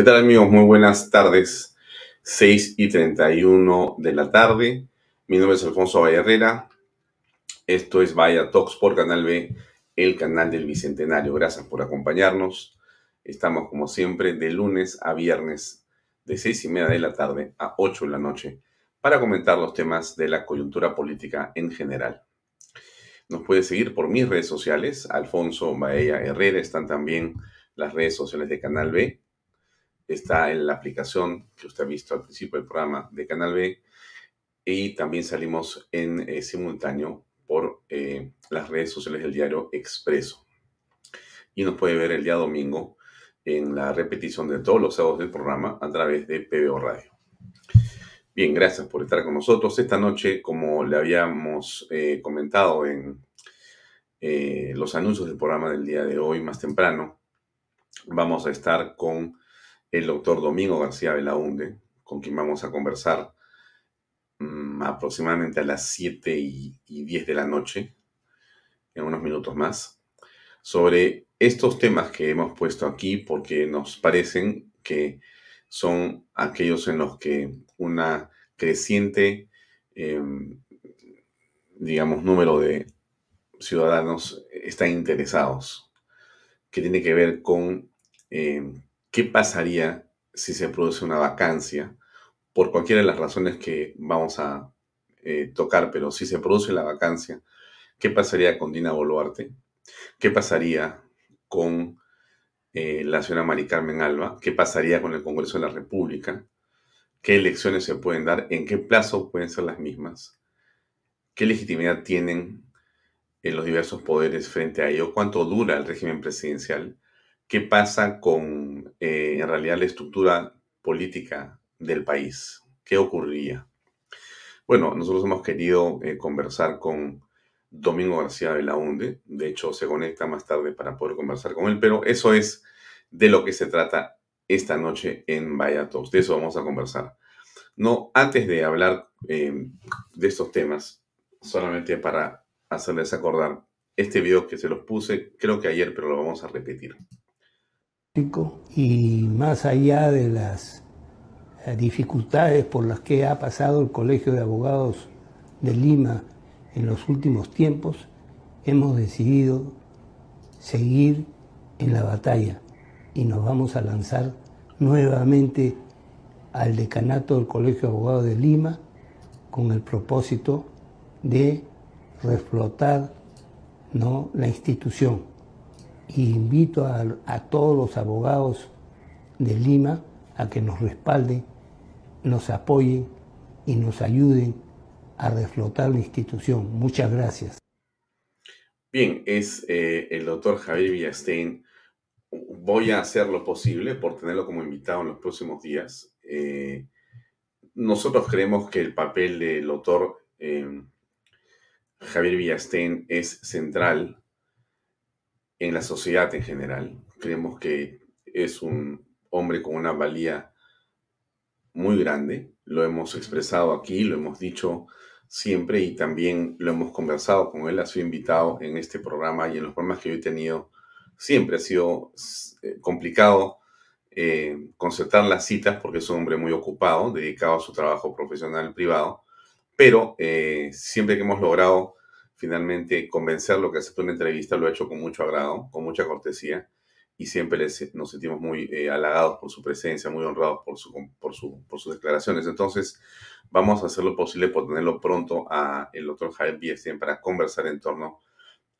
¿Qué tal amigos? Muy buenas tardes. 6 y 31 de la tarde. Mi nombre es Alfonso Herrera. Esto es Vaya Talks por Canal B, el canal del Bicentenario. Gracias por acompañarnos. Estamos como siempre de lunes a viernes de 6 y media de la tarde a 8 de la noche para comentar los temas de la coyuntura política en general. Nos puede seguir por mis redes sociales, Alfonso Baella Herrera. Están también las redes sociales de Canal B está en la aplicación que usted ha visto al principio del programa de Canal B y también salimos en eh, simultáneo por eh, las redes sociales del diario Expreso. Y nos puede ver el día domingo en la repetición de todos los sábados del programa a través de PBO Radio. Bien, gracias por estar con nosotros. Esta noche, como le habíamos eh, comentado en los anuncios del programa del día de hoy, más temprano, vamos a estar con el doctor Domingo García Belaunde, con quien vamos a conversar mm, aproximadamente a las 7 y, 10 de la noche, en unos minutos más, sobre estos temas que hemos puesto aquí porque nos parecen que son aquellos en los que una creciente, em, digamos, número de ciudadanos están interesados, que tiene que ver con em, ¿qué pasaría si se produce una vacancia? Por cualquiera de las razones que vamos a eh, tocar, pero si se produce la vacancia, ¿qué pasaría con Dina Boluarte? ¿Qué pasaría con eh, la señora Mari Carmen Alba? ¿Qué pasaría con el Congreso de la República? ¿Qué elecciones se pueden dar? ¿En qué plazo pueden ser las mismas? ¿Qué legitimidad tienen en los diversos poderes frente a ello? ¿Cuánto dura el régimen presidencial? Qué pasa con, eh, en realidad, la estructura política del país. ¿Qué ocurriría? Bueno, nosotros hemos querido eh, conversar con Domingo García de la UNDE. De hecho, se conecta más tarde para poder conversar con él, pero eso es de lo que se trata esta noche en Vaya De eso vamos a conversar. No, antes de hablar eh, de estos temas, solamente para hacerles acordar este video que se los puse, creo que ayer, pero lo vamos a repetir y más allá de las eh, dificultades por las que ha pasado el Colegio de Abogados de Lima en los últimos tiempos, hemos decidido seguir en la batalla y nos vamos a lanzar nuevamente al decanato del Colegio de Abogados de Lima con el propósito de reflotar ¿no? la institución y invito a, todos los abogados de Lima a que nos respalden, nos apoyen y nos ayuden a reflotar la institución. Muchas gracias. Bien, es eh, el doctor Javier Villastein. Voy a hacer lo posible por tenerlo como invitado en los próximos días. Eh, nosotros creemos que el papel del doctor eh, Javier Villastein es central en la sociedad en general. Creemos que es un hombre con una valía muy grande, lo hemos expresado aquí, lo hemos dicho siempre y también lo hemos conversado con él, ha sido invitado en este programa y en los programas que yo he tenido, siempre ha sido eh, complicado eh, concertar las citas porque es un hombre muy ocupado, dedicado a su trabajo profesional privado, pero eh, siempre que hemos logrado finalmente convencerlo que acepte una entrevista, lo ha hecho con mucho agrado, con mucha cortesía y siempre nos sentimos muy eh, halagados por su presencia, muy honrados por, su, por, su, por sus declaraciones. Entonces, vamos a hacer lo posible por tenerlo pronto a el doctor Javier Biestien para conversar en torno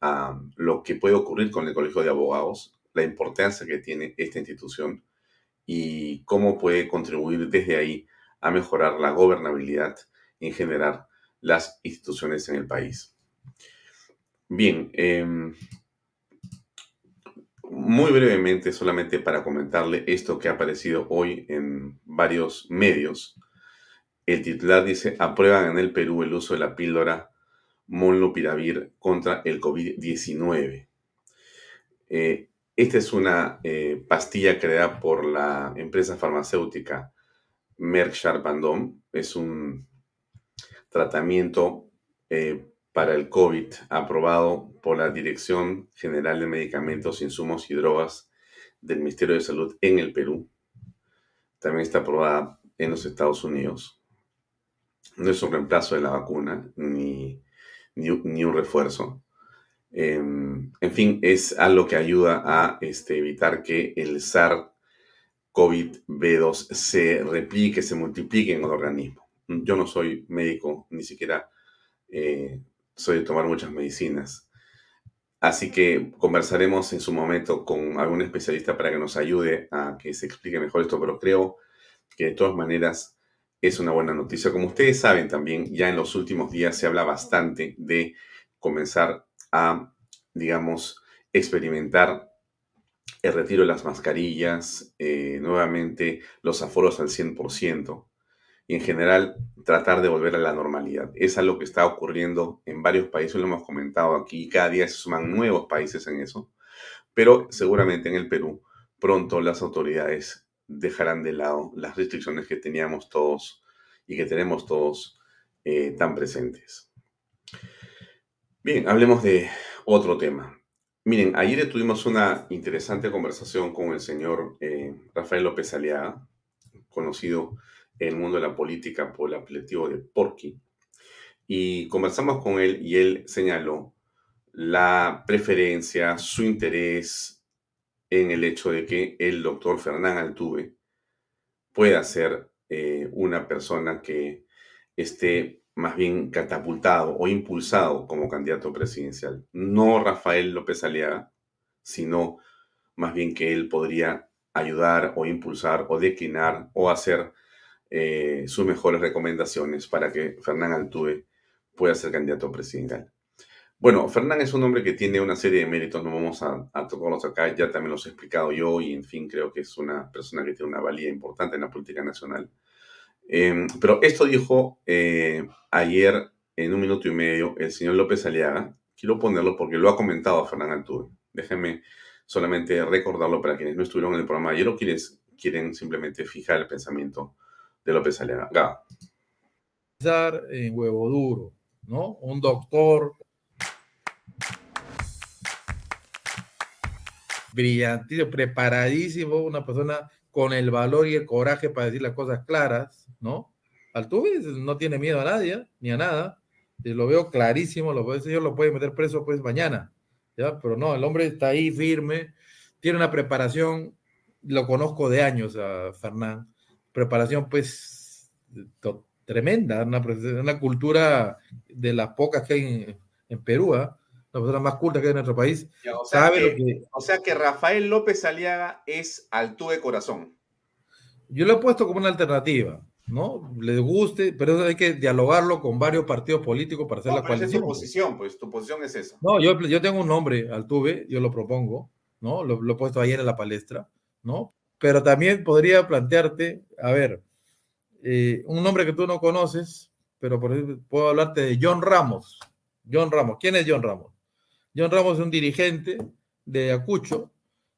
a lo que puede ocurrir con el Colegio de Abogados, la importancia que tiene esta institución y cómo puede contribuir desde ahí a mejorar la gobernabilidad y en generar las instituciones en el país. Bien, eh, muy brevemente, solamente para comentarle esto que ha aparecido hoy en varios medios. El titular dice, aprueban en el Perú el uso de la píldora molnupiravir contra el COVID-19. Eh, esta es una eh, pastilla creada por la empresa farmacéutica Merck Sharp Es un tratamiento eh, para el COVID aprobado por la Dirección General de Medicamentos, Insumos y Drogas del Ministerio de Salud en el Perú. También está aprobada en los Estados Unidos. No es un reemplazo de la vacuna ni, ni, un refuerzo. Em, en fin, es algo que ayuda a este, evitar que el SARS-CoV-2 se replique, se multiplique en el organismo. Yo no soy médico, ni siquiera eh, soy de tomar muchas medicinas. Así que conversaremos en su momento con algún especialista para que nos ayude a que se explique mejor esto, pero creo que de todas maneras es una buena noticia. Como ustedes saben también, ya en los últimos días se habla bastante de comenzar a, digamos, experimentar el retiro de las mascarillas, eh, nuevamente los aforos al 100% y en general tratar de volver a la normalidad. Es algo que está ocurriendo en varios países, lo hemos comentado aquí, cada día se suman nuevos países en eso, pero seguramente en el Perú pronto las autoridades dejarán de lado las restricciones que teníamos todos y que tenemos todos eh, tan presentes. Bien, hablemos de otro tema. Miren, ayer tuvimos una interesante conversación con el señor eh, Rafael López Aliaga, conocido el mundo de la política por el apelativo de Porky. Y conversamos con él y él señaló la preferencia, su interés en el hecho de que el doctor Fernán Altuve pueda ser eh, una persona que esté más bien catapultado o impulsado como candidato presidencial. No Rafael López Aliaga, sino más bien que él podría ayudar o impulsar o declinar o hacer eh, sus mejores recomendaciones para que Fernán Altuve pueda ser candidato presidencial. Bueno, Fernán es un hombre que tiene una serie de méritos, no vamos a, tocarlos acá, ya también los he explicado yo y en fin, creo que es una persona que tiene una valía importante en la política nacional. Em, pero esto dijo eh, ayer en un minuto y medio el señor López Aliaga, quiero ponerlo porque lo ha comentado Fernán Altuve. Déjenme solamente recordarlo para quienes no estuvieron en el programa ayer o quienes quieren simplemente fijar el pensamiento de López Aliaga. En huevo duro, ¿no? Un doctor brillante, preparadísimo, una persona con el valor y el coraje para decir las cosas claras, ¿no? Altuve no tiene miedo a nadie, ni a nada. lo veo clarísimo, lo puede, yo lo puede meter preso pues mañana, ¿ya? Pero no, el hombre está ahí firme, tiene una preparación, lo conozco de años a Fernán, preparación pues tremenda, una, cultura de las pocas que hay en, Perú, ¿eh? la persona más culta que hay en nuestro país. o, sea que, o sea que Rafael López Aliaga es de corazón. Yo lo he puesto como una alternativa, ¿no? Le guste, pero hay que dialogarlo con varios partidos políticos para hacer la coalición. Es tu posición, pues tu posición es esa. No, yo, yo tengo un nombre, Altuve, yo lo propongo, ¿no? Lo, lo he puesto ayer en la palestra, ¿no? Pero también podría plantearte, a ver, eh, un nombre que tú no conoces, pero por ejemplo, puedo hablarte de John Ramos. John Ramos, ¿quién es John Ramos? John Ramos es un dirigente de Ayacucho,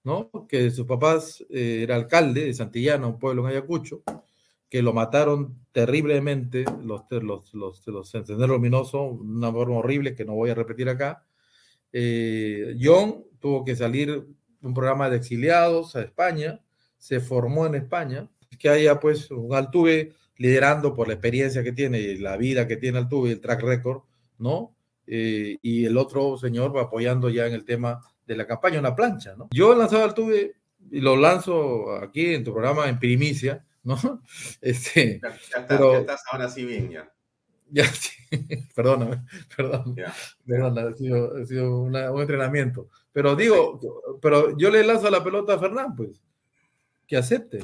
¿no? Que sus papás eh, era alcalde de Santillana, un pueblo en Ayacucho, que lo mataron terriblemente, los, los, los, los luminosos, una forma horrible que no voy a repetir acá. Eh, John tuvo que salir un programa de exiliados a España, se formó en España, que haya pues un Altuve liderando por la experiencia que tiene y la vida que tiene Altuve, el track record, ¿no? Eh, y el otro señor va apoyando ya en el tema de la campaña, una plancha, ¿no? Yo he lanzado Altuve y lo lanzo aquí en tu programa en primicia, ¿no? Este, ya, pero, estás ahora sí bien ya. Ya, sí, perdóname, perdón. Perdona, ha sido, ha sido un entrenamiento. Pero digo, pero yo le lanzo la pelota a Fernán, pues, que acepte,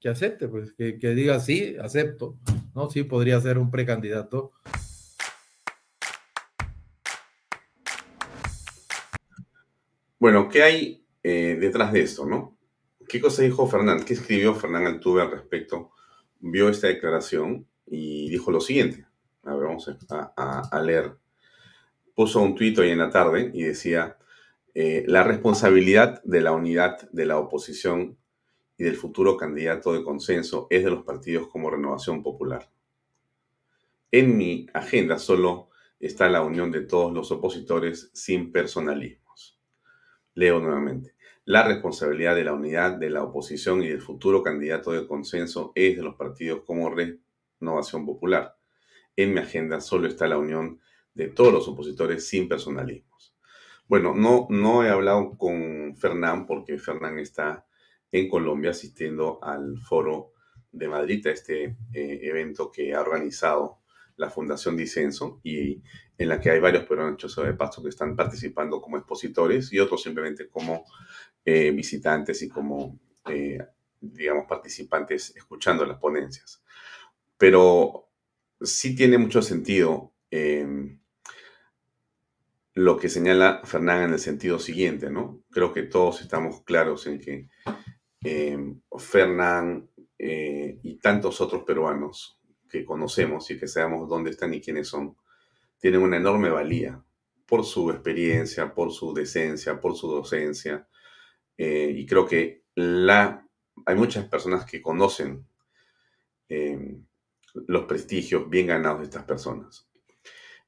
que acepte, pues, que, que diga sí, acepto, ¿no? Sí, podría ser un precandidato. Bueno, ¿qué hay eh, detrás de esto, no? ¿Qué cosa dijo Fernán? ¿Qué escribió Fernán Altuve al respecto? Vio esta declaración y dijo lo siguiente. A ver, vamos a, leer. Puso un tuit hoy en la tarde y decía, eh, la responsabilidad de la unidad de la oposición y del futuro candidato de consenso es de los partidos como Renovación Popular. En mi agenda solo está la unión de todos los opositores sin personalismos. Leo nuevamente. La responsabilidad de la unidad de la oposición y del futuro candidato de consenso es de los partidos como Renovación Popular. En mi agenda solo está la unión de todos los opositores sin personalismos. Bueno, no, no he hablado con Fernán porque Fernán está en Colombia asistiendo al foro de Madrid, a este eh, evento que ha organizado la Fundación Disenso y en la que hay varios peruanos de paso que están participando como expositores y otros simplemente como eh, visitantes y como, eh, digamos, participantes escuchando las ponencias. Pero sí tiene mucho sentido em, lo que señala Fernán en el sentido siguiente, ¿no? Creo que todos estamos claros en que em, Fernán eh, y tantos otros peruanos que conocemos y que sabemos dónde están y quiénes son, tienen una enorme valía por su experiencia, por su decencia, por su docencia. Eh, y creo que la, hay muchas personas que conocen eh, los prestigios bien ganados de estas personas,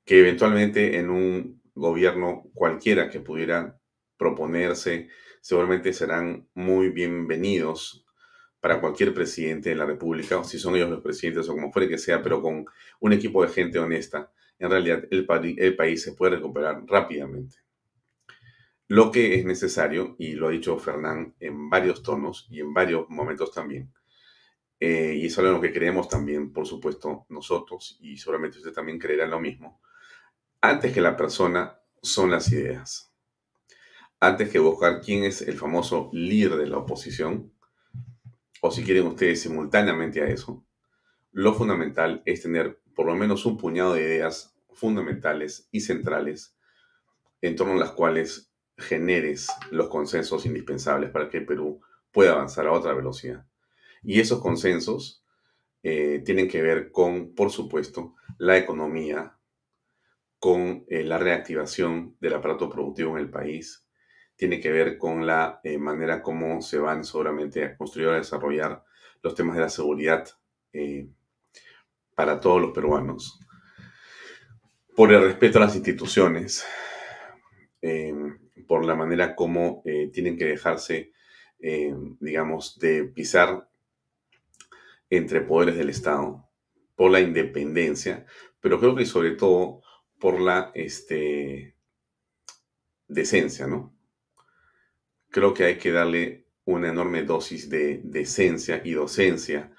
que eventualmente en un gobierno cualquiera que pudiera proponerse, seguramente serán muy bienvenidos para cualquier presidente de la República, o si son ellos los presidentes o como fuere que sea, pero con un equipo de gente honesta en realidad el, el país se puede recuperar rápidamente. Lo que es necesario, y lo ha dicho Fernán en varios tonos y en varios momentos también, eh, y eso es lo que creemos también, por supuesto, nosotros, y seguramente usted también creerá lo mismo, antes que la persona son las ideas. Antes que buscar quién es el famoso líder de la oposición, o si quieren ustedes simultáneamente a eso, lo fundamental es tener por lo menos un puñado de ideas fundamentales y centrales en torno a las cuales generes los consensos indispensables para que el Perú pueda avanzar a otra velocidad. Y esos consensos eh, tienen que ver con, por supuesto, la economía, con eh, la reactivación del aparato productivo en el país, tiene que ver con la eh, manera como se van seguramente a construir o a desarrollar los temas de la seguridad para todos los peruanos, por el respeto a las instituciones, eh, por la manera como eh, tienen que dejarse, eh, digamos, de pisar entre poderes del Estado, por la independencia, pero creo que sobre todo por la este, decencia, ¿no? Creo que hay que darle una enorme dosis de decencia y docencia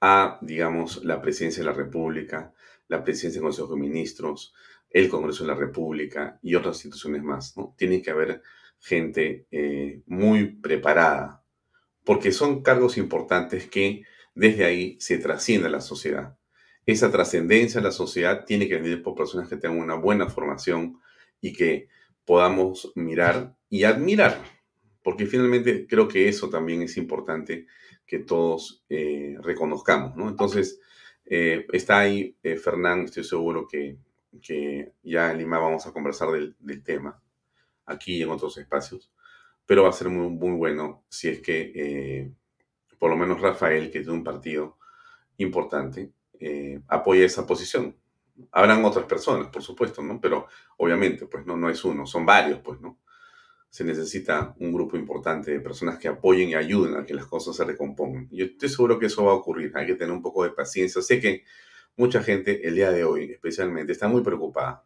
a, digamos, la presidencia de la República, la presidencia del Consejo de Ministros, el Congreso de la República y otras instituciones más. ¿no? Tiene que haber gente eh, muy preparada, porque son cargos importantes que desde ahí se trasciende a la sociedad. Esa trascendencia a la sociedad tiene que venir por personas que tengan una buena formación y que podamos mirar y admirar, porque finalmente creo que eso también es importante que todos eh, reconozcamos, ¿no? Entonces, eh, está ahí eh, Fernán, estoy seguro que, ya en Lima vamos a conversar del, tema, aquí y en otros espacios, pero va a ser muy, muy bueno si es que por lo menos Rafael, que tiene un partido importante, eh, apoya esa posición. Habrán otras personas, por supuesto, ¿no? Pero obviamente, pues no, no es uno, son varios, pues, ¿no? Se necesita un grupo importante de personas que apoyen y ayuden a que las cosas se recompongan. Yo estoy seguro que eso va a ocurrir. Hay que tener un poco de paciencia. Sé que mucha gente el día de hoy, especialmente, está muy preocupada.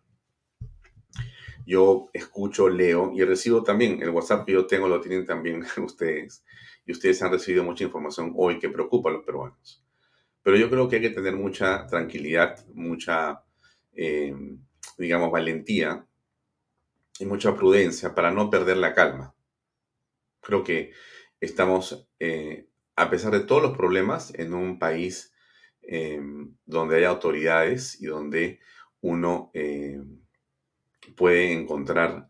Yo escucho, leo y recibo también el WhatsApp que yo tengo, lo tienen también ustedes. Y ustedes han recibido mucha información hoy que preocupa a los peruanos. Pero yo creo que hay que tener mucha tranquilidad, mucha, eh, digamos, valentía y mucha prudencia para no perder la calma. Creo que estamos, eh, a pesar de todos los problemas, en un país eh, donde hay autoridades y donde uno puede encontrar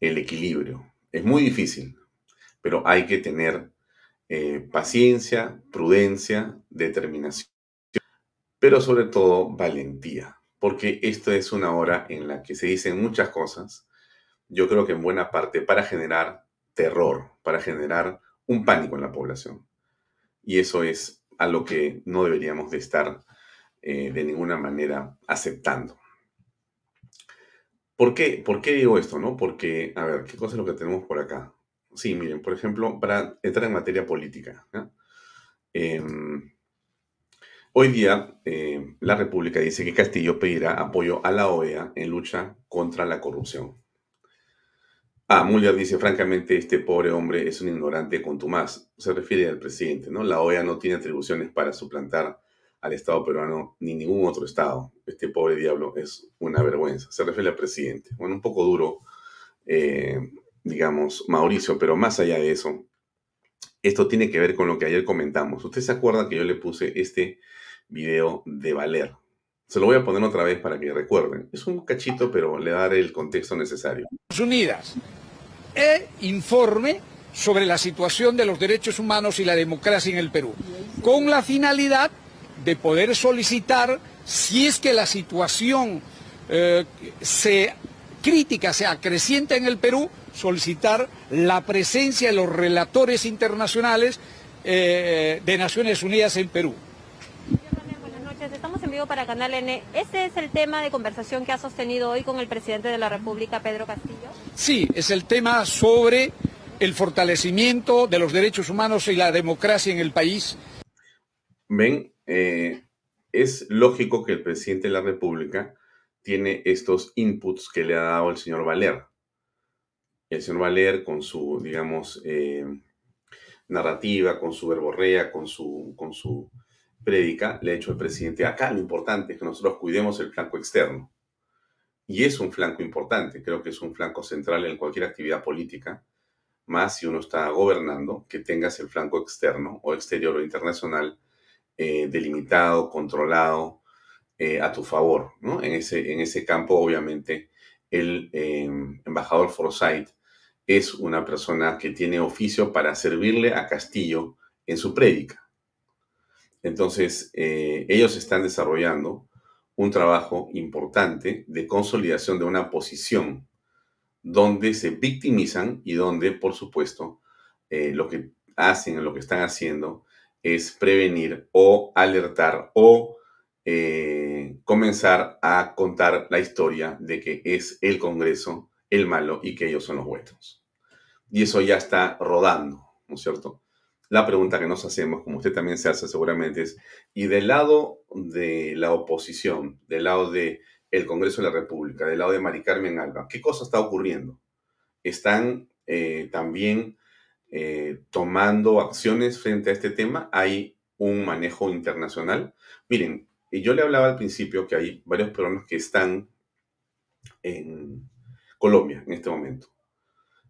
el equilibrio. Es muy difícil, pero hay que tener paciencia, prudencia, determinación pero sobre todo valentía, porque esta es una hora en la que se dicen muchas cosas, yo creo que en buena parte para generar terror, para generar un pánico en la población. Y eso es a lo que no deberíamos de estar eh, de ninguna manera aceptando. ¿Por qué? ¿Por qué digo esto? No? Porque, a ver, ¿qué cosa es lo que tenemos por acá? Sí, miren, por ejemplo, para entrar en materia política. Em, Hoy día, eh, la República dice que Castillo pedirá apoyo a la OEA en lucha contra la corrupción. Ah, Muller dice, francamente, este pobre hombre es un ignorante contumaz. Se refiere al presidente, ¿no? La OEA no tiene atribuciones para suplantar al Estado peruano ni ningún otro Estado. Este pobre diablo es una vergüenza. Se refiere al presidente. Bueno, un poco duro, eh, digamos, Mauricio, pero más allá de eso, esto tiene que ver con lo que ayer comentamos. Usted se acuerda que yo le puse este video de Valer. Se lo voy a poner otra vez para que recuerden. Es un cachito, pero le daré el contexto necesario. Unidas e informe sobre la situación de los derechos humanos y la democracia en el Perú, con la finalidad de poder solicitar, si es que la situación eh, se crítica se acrecienta en el Perú, solicitar la presencia de los relatores internacionales eh, de Naciones Unidas en Perú vivo para Canal N. ¿Este es el tema de conversación que ha sostenido hoy con el presidente de la República, Pedro Castillo? Sí, es el tema sobre el fortalecimiento de los derechos humanos y la democracia en el país. Ven, eh, es lógico que el presidente de la República tiene estos inputs que le ha dado el señor Valer. El señor Valer con su, digamos, eh, narrativa, con su verborrea, con su, con su prédica le ha hecho el presidente, acá lo importante es que nosotros cuidemos el flanco externo. Y es un flanco importante, creo que es un flanco central en cualquier actividad política, más si uno está gobernando, que tengas el flanco externo o exterior o internacional eh, delimitado, controlado eh, a tu favor. En, ese, en ese campo, obviamente, el eh, embajador Forsyth es una persona que tiene oficio para servirle a Castillo en su prédica. Entonces, eh, ellos están desarrollando un trabajo importante de consolidación de una posición donde se victimizan y donde, por supuesto, eh, lo que hacen, lo que están haciendo es prevenir o alertar o eh, comenzar a contar la historia de que es el Congreso el malo y que ellos son los buenos. Y eso ya está rodando, ¿no es cierto? La pregunta que nos hacemos, como usted también se hace seguramente, es, ¿y del lado de la oposición, del lado del el Congreso de la República, del lado de Mari Carmen Alba, qué cosa está ocurriendo? ¿Están eh, también eh, tomando acciones frente a este tema? ¿Hay un manejo internacional? Miren, yo le hablaba al principio que hay varios peruanos que están en Colombia en este momento,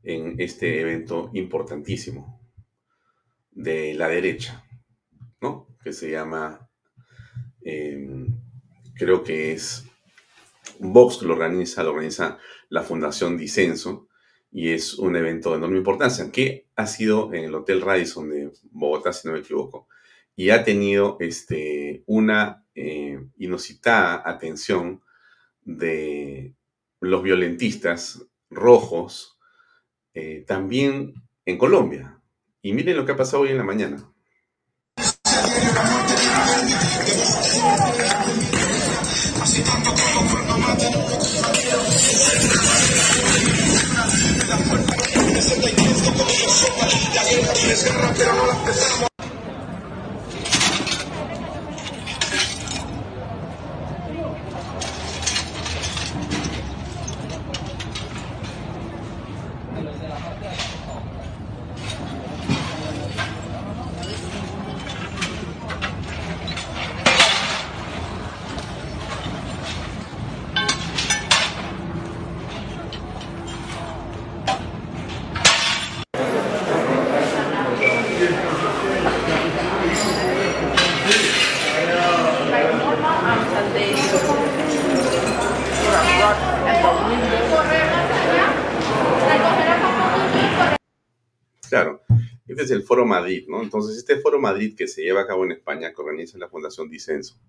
en este evento importantísimo de la derecha, ¿no? Que se llama, em, creo que es Vox que lo organiza, lo organiza la Fundación Disenso y es un evento de enorme importancia que ha sido en el Hotel Radisson de Bogotá, si no me equivoco, y ha tenido este, una eh, inusitada atención de los violentistas rojos, eh, también en Colombia. Y miren lo que ha pasado hoy en la mañana. Entonces, este Foro Madrid que se lleva a cabo en España, que organiza la Fundación Disenso,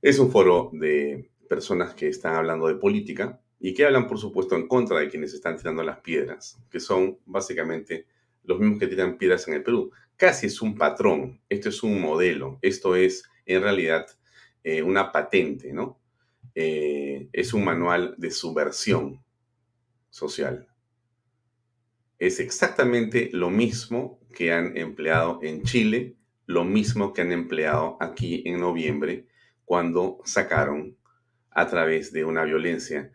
es un foro de personas que están hablando de política y que hablan, por supuesto, en contra de quienes están tirando las piedras, que son básicamente los mismos que tiran piedras en el Perú. Casi es un patrón, esto es un modelo, esto es en realidad eh, una patente, ¿no? Eh, es un manual de subversión social es exactamente lo mismo que han empleado en Chile, lo mismo que han empleado aquí en noviembre cuando sacaron a través de una violencia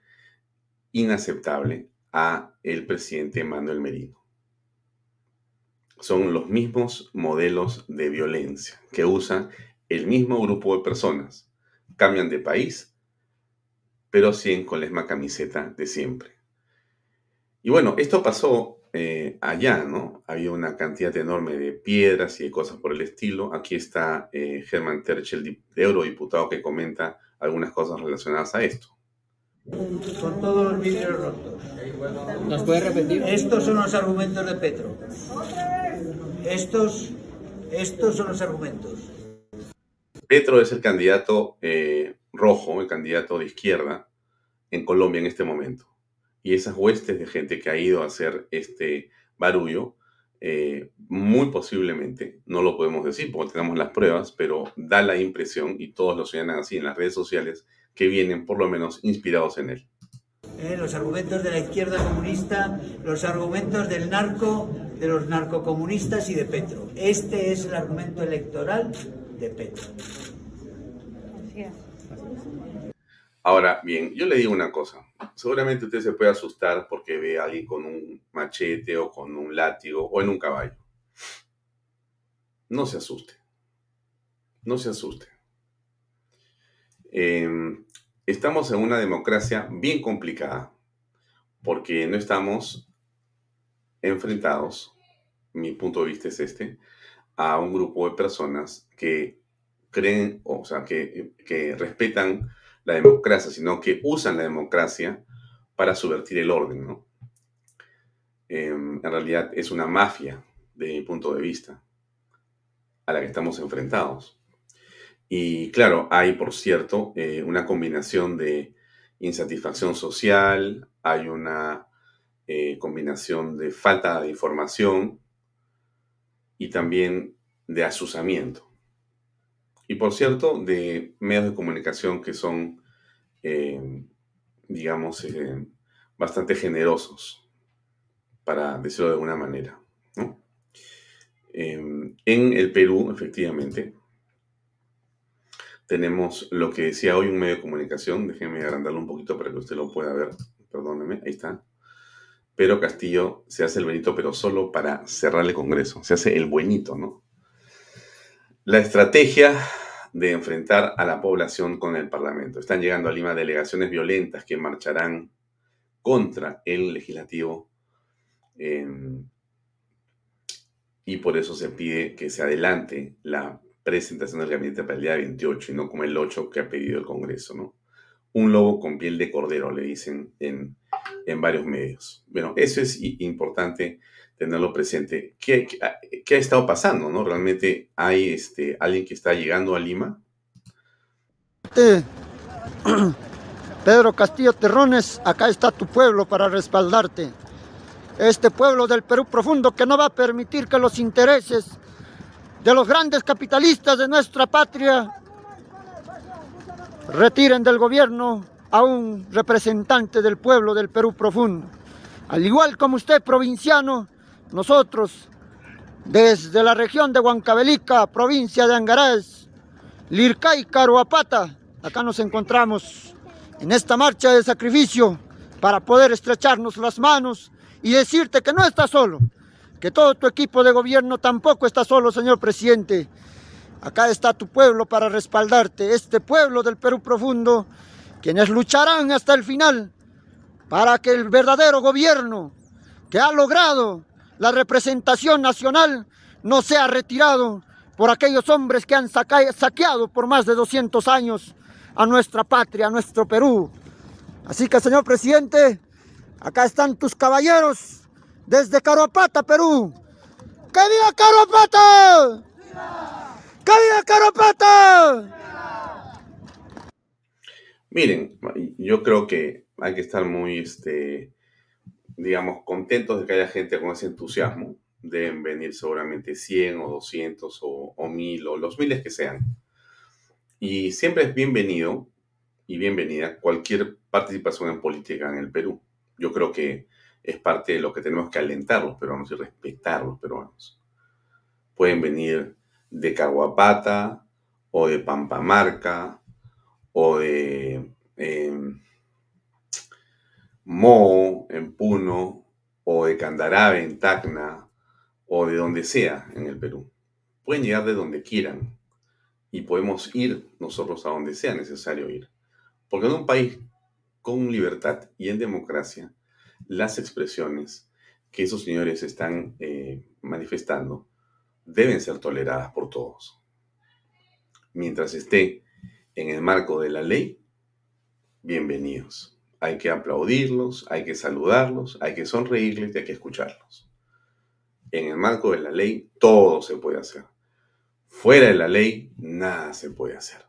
inaceptable a el presidente Manuel Merino. Son los mismos modelos de violencia que usa el mismo grupo de personas. Cambian de país, pero siguen con la misma camiseta de siempre. Y bueno, esto pasó eh, allá, ¿no? Había una cantidad enorme de piedras y de cosas por el estilo. Aquí está eh, Germán Terchel, de eurodiputado, que comenta algunas cosas relacionadas a esto. Con todos los vidrios rotos. ¿Nos puede repetir? Estos son los argumentos de Petro. Estos, estos son los argumentos. Petro es el candidato eh, rojo, el candidato de izquierda en Colombia en este momento y esas huestes de gente que ha ido a hacer este barullo, eh, muy posiblemente, no lo podemos decir porque tenemos las pruebas, pero da la impresión, y todos lo señalan así en las redes sociales, que vienen por lo menos inspirados en él. Eh, los argumentos de la izquierda comunista, los argumentos del narco, de los narcocomunistas y de Petro. Este es el argumento electoral de Petro. Ahora, bien, yo le digo una cosa. Seguramente usted se puede asustar porque ve a alguien con un machete o con un látigo o en un caballo. No se asuste. No se asuste. Em, estamos en una democracia bien complicada porque no estamos enfrentados, mi punto de vista es este, a un grupo de personas que creen, o sea, que, que respetan la democracia, sino que usan la democracia para subvertir el orden. Em, en realidad es una mafia, de mi punto de vista, a la que estamos enfrentados. Y claro, hay, por cierto, eh, una combinación de insatisfacción social, hay una eh, combinación de falta de información y también de asusamiento y por cierto, de medios de comunicación que son, eh, digamos, eh, bastante generosos, para decirlo de alguna manera. Em, en el Perú, efectivamente, tenemos lo que decía hoy un medio de comunicación, déjenme agrandarlo un poquito para que usted lo pueda ver, perdóneme, ahí está. Pero Castillo se hace el benito, pero solo para cerrar el Congreso, se hace el buenito, ¿no? La estrategia de enfrentar a la población con el Parlamento. Están llegando a Lima delegaciones violentas que marcharán contra el legislativo em, y por eso se pide que se adelante la presentación del gabinete para el día 28 y no como el 8 que ha pedido el Congreso. Un lobo con piel de cordero, le dicen en, en varios medios. Bueno, eso es importante tenerlo presente. ¿Qué, qué, ha estado pasando? ¿no? ¿Realmente hay este, alguien que está llegando a Lima? Pedro Castillo Terrones, acá está tu pueblo para respaldarte. Este pueblo del Perú profundo que no va a permitir que los intereses de los grandes capitalistas de nuestra patria retiren del gobierno a un representante del pueblo del Perú profundo. Al igual como usted, provinciano, nosotros, desde la región de Huancavelica, provincia de Angarás, Lircay, Caruapata, acá nos encontramos en esta marcha de sacrificio para poder estrecharnos las manos y decirte que no estás solo, que todo tu equipo de gobierno tampoco está solo, señor presidente. Acá está tu pueblo para respaldarte, este pueblo del Perú profundo, quienes lucharán hasta el final para que el verdadero gobierno que ha logrado la representación nacional no sea retirado por aquellos hombres que han saqueado por más de 200 años a nuestra patria, a nuestro Perú. Así que, señor presidente, acá están tus caballeros desde Caropata, Perú. ¡Que viva Caropata! ¡Que viva Caropata! Miren, yo creo que hay que estar muy, este, digamos, contentos de que haya gente con ese entusiasmo. Deben venir seguramente 100 o 200 o, o 1000 o los miles que sean. Y siempre es bienvenido y bienvenida cualquier participación en política en el Perú. Yo creo que es parte de lo que tenemos que alentar los peruanos y respetar los peruanos. Pueden venir de Caguapata o de Pampamarca o de eh, Mo en Puno o de Candarave en Tacna o de donde sea en el Perú. Pueden llegar de donde quieran y podemos ir nosotros a donde sea necesario ir. Porque en un país con libertad y en democracia, las expresiones que esos señores están eh, manifestando deben ser toleradas por todos. Mientras esté en el marco de la ley, bienvenidos. Hay que aplaudirlos, hay que saludarlos, hay que sonreírles y hay que escucharlos. En el marco de la ley, todo se puede hacer. Fuera de la ley, nada se puede hacer.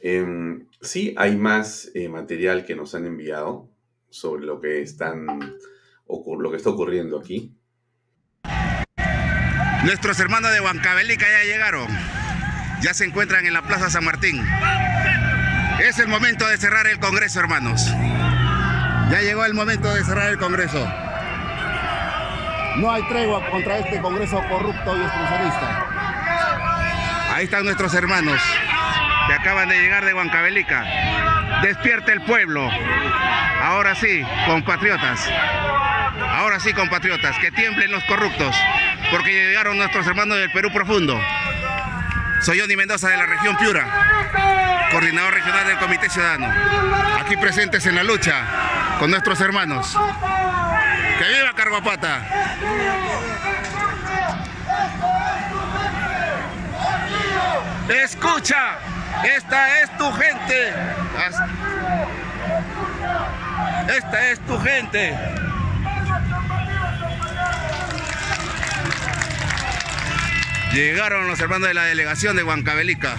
Em, sí, hay más eh, material que nos han enviado sobre lo que, están, lo que está ocurriendo aquí. Nuestros hermanos de Huancavelica ya llegaron. Ya se encuentran en la Plaza San Martín. Es el momento de cerrar el Congreso, hermanos. Ya llegó el momento de cerrar el Congreso. No hay tregua contra este Congreso corrupto y exclusionista. Ahí están nuestros hermanos que acaban de llegar de Huancavelica. Despierta el pueblo. Ahora sí, compatriotas. Ahora sí, compatriotas, que tiemblen los corruptos, porque llegaron nuestros hermanos del Perú profundo. Soy Johnny Mendoza de la región Piura, coordinador regional del Comité Ciudadano. Aquí presentes en la lucha con nuestros hermanos. ¡Que viva Carguapata! Escucha, esta es tu gente. Esta es tu gente. Llegaron los hermanos de la delegación de Huancavelica.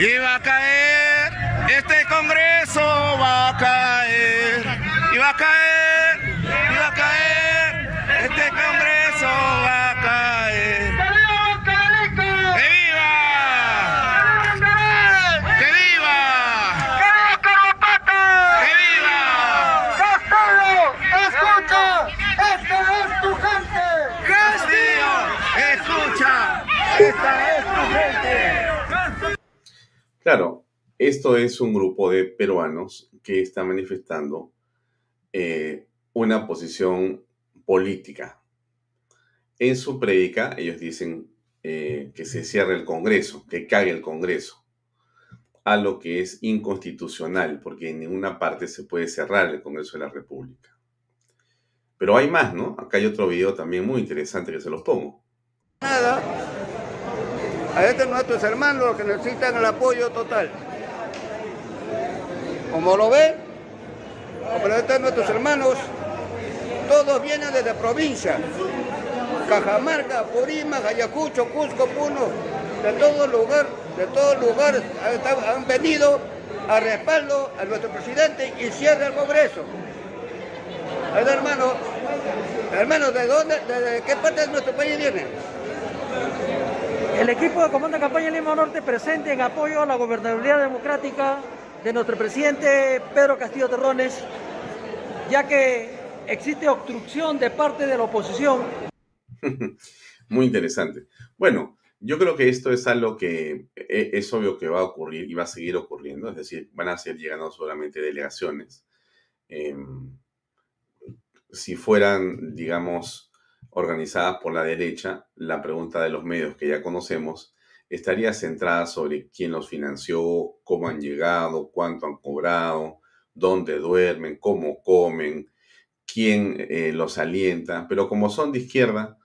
Y va a caer, este congreso va a caer, y va a caer, y va a caer, este congreso va a caer. ¡Que viva! ¡Que viva! ¡Que viva! ¡Escucha! ¡Esta es tu gente! ¡Castillo! ¡Escucha! ¡Esta es tu gente! Claro, esto es un grupo de peruanos que está manifestando eh, una posición política. En su prédica, ellos dicen eh, que se cierre el Congreso, que caiga el Congreso, a lo que es inconstitucional, porque en ninguna parte se puede cerrar el Congreso de la República. Pero hay más, ¿no? Acá hay otro video también muy interesante que se los pongo. Nada. A estos nuestros hermanos que necesitan el apoyo total. Como lo ven, como están nuestros hermanos, todos vienen desde provincia. Cajamarca, Purima, Ayacucho, Cusco, Puno, de todo lugar, de todo lugar han- venido a respaldo a nuestro presidente y cierra el Congreso. Hermano, hermano, ¿de dónde, de, de qué parte de nuestro país vienen? El equipo de Comando de Campaña Lima Norte presente en apoyo a la gobernabilidad democrática de nuestro presidente Pedro Castillo Terrones, ya que existe obstrucción de parte de la oposición. Muy interesante. Bueno, yo creo que esto es algo que e, es obvio que va a ocurrir y va a seguir ocurriendo, es decir, van a seguir llegando solamente delegaciones. Em, si fueran, digamos, organizadas por la derecha, la pregunta de los medios que ya conocemos estaría centrada sobre quién los financió, cómo han llegado, cuánto han cobrado, dónde duermen, cómo comen, quién eh, los alienta, pero como son de izquierda,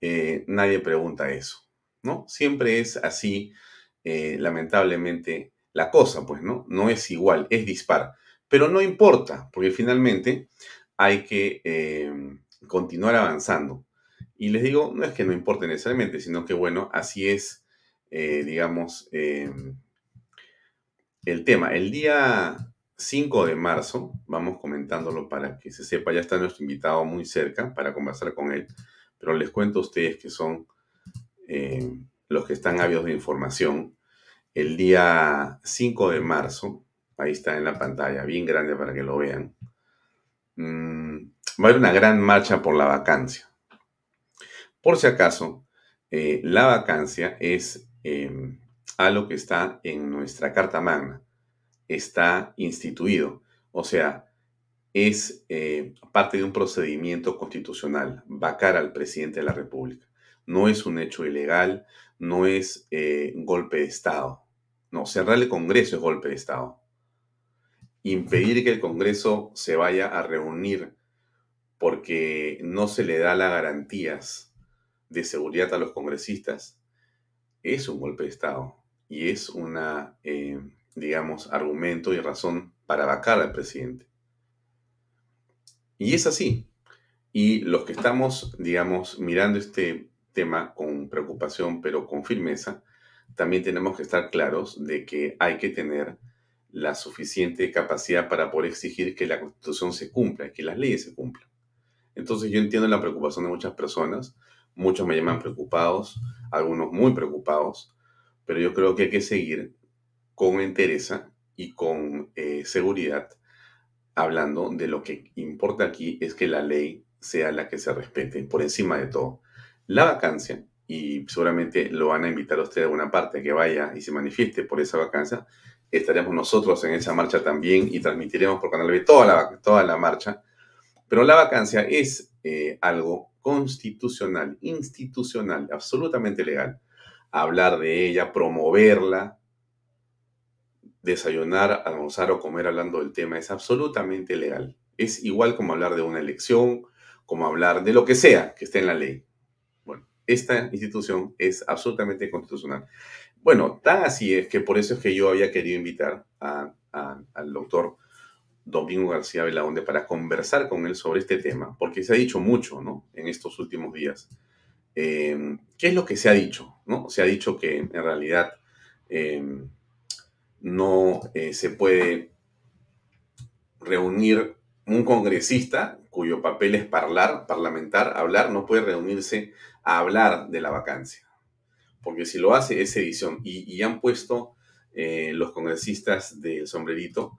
eh, nadie pregunta eso, ¿no? Siempre es así, eh, lamentablemente, la cosa, pues, ¿no? No es igual, es dispar, pero no importa, porque finalmente hay que continuar avanzando. Y les digo, no es que no importe necesariamente, sino que, bueno, así es, digamos, el tema. El día 5 de marzo, vamos comentándolo para que se sepa, ya está nuestro invitado muy cerca para conversar con él, pero les cuento a ustedes que son eh, los que están ávidos de información. El día 5 de marzo, ahí está en la pantalla, bien grande para que lo vean, mm, va a haber una gran marcha por la vacancia. Por si acaso, eh, la vacancia es eh, algo que está en nuestra Carta Magna está instituido. O sea, es eh, parte de un procedimiento constitucional, vacar al presidente de la República. No es un hecho ilegal, no es eh, golpe de Estado. No, cerrar el Congreso es golpe de Estado. Impedir que el Congreso se vaya a reunir porque no se le da las garantías de seguridad a los congresistas es un golpe de Estado y es una eh, digamos, argumento y razón para vacar al presidente. Y es así. Y los que estamos, digamos, mirando este tema con preocupación, pero con firmeza, también tenemos que estar claros de que hay que tener la suficiente capacidad para poder exigir que la constitución se cumpla, que las leyes se cumplan. Entonces yo entiendo la preocupación de muchas personas, muchos me llaman preocupados, algunos muy preocupados, pero yo creo que hay que seguir con entereza y con eh, seguridad, hablando de lo que importa aquí es que la ley sea la que se respete por encima de todo. La vacancia, y seguramente lo van a invitar a usted a alguna parte que vaya y se manifieste por esa vacancia, estaremos nosotros en esa marcha también y transmitiremos por Canal B toda la, toda la marcha. Pero la vacancia es eh, algo constitucional, institucional, absolutamente legal. Hablar de ella, promoverla, desayunar, almorzar o comer hablando del tema es absolutamente legal. Es igual como hablar de una elección, como hablar de lo que sea que esté en la ley. Bueno, esta institución es absolutamente constitucional. Bueno, tan así es que por eso es que yo había querido invitar al doctor Domingo García Belaunde para conversar con él sobre este tema, porque se ha dicho mucho, ¿no? En estos últimos días. Eh, ¿Qué es lo que se ha dicho? ¿no? Se ha dicho que en realidad eh, no eh, se puede reunir un congresista cuyo papel es hablar, parlamentar, hablar, no puede reunirse a hablar de la vacancia. Porque si lo hace es edición. Y, han puesto eh, los congresistas del sombrerito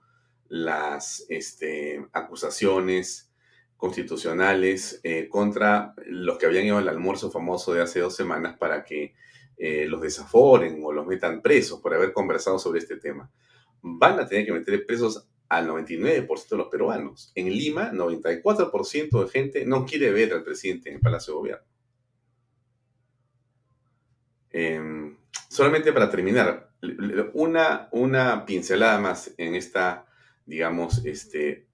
las este, acusaciones constitucionales eh, contra los que habían ido al almuerzo famoso de hace dos semanas para que eh, los desaforen o los metan presos por haber conversado sobre este tema. Van a tener que meter presos al 99% de los peruanos. En Lima, 94% de gente no quiere ver al presidente en el Palacio de Gobierno. Em, solamente para terminar, una, una pincelada más en esta, digamos, este,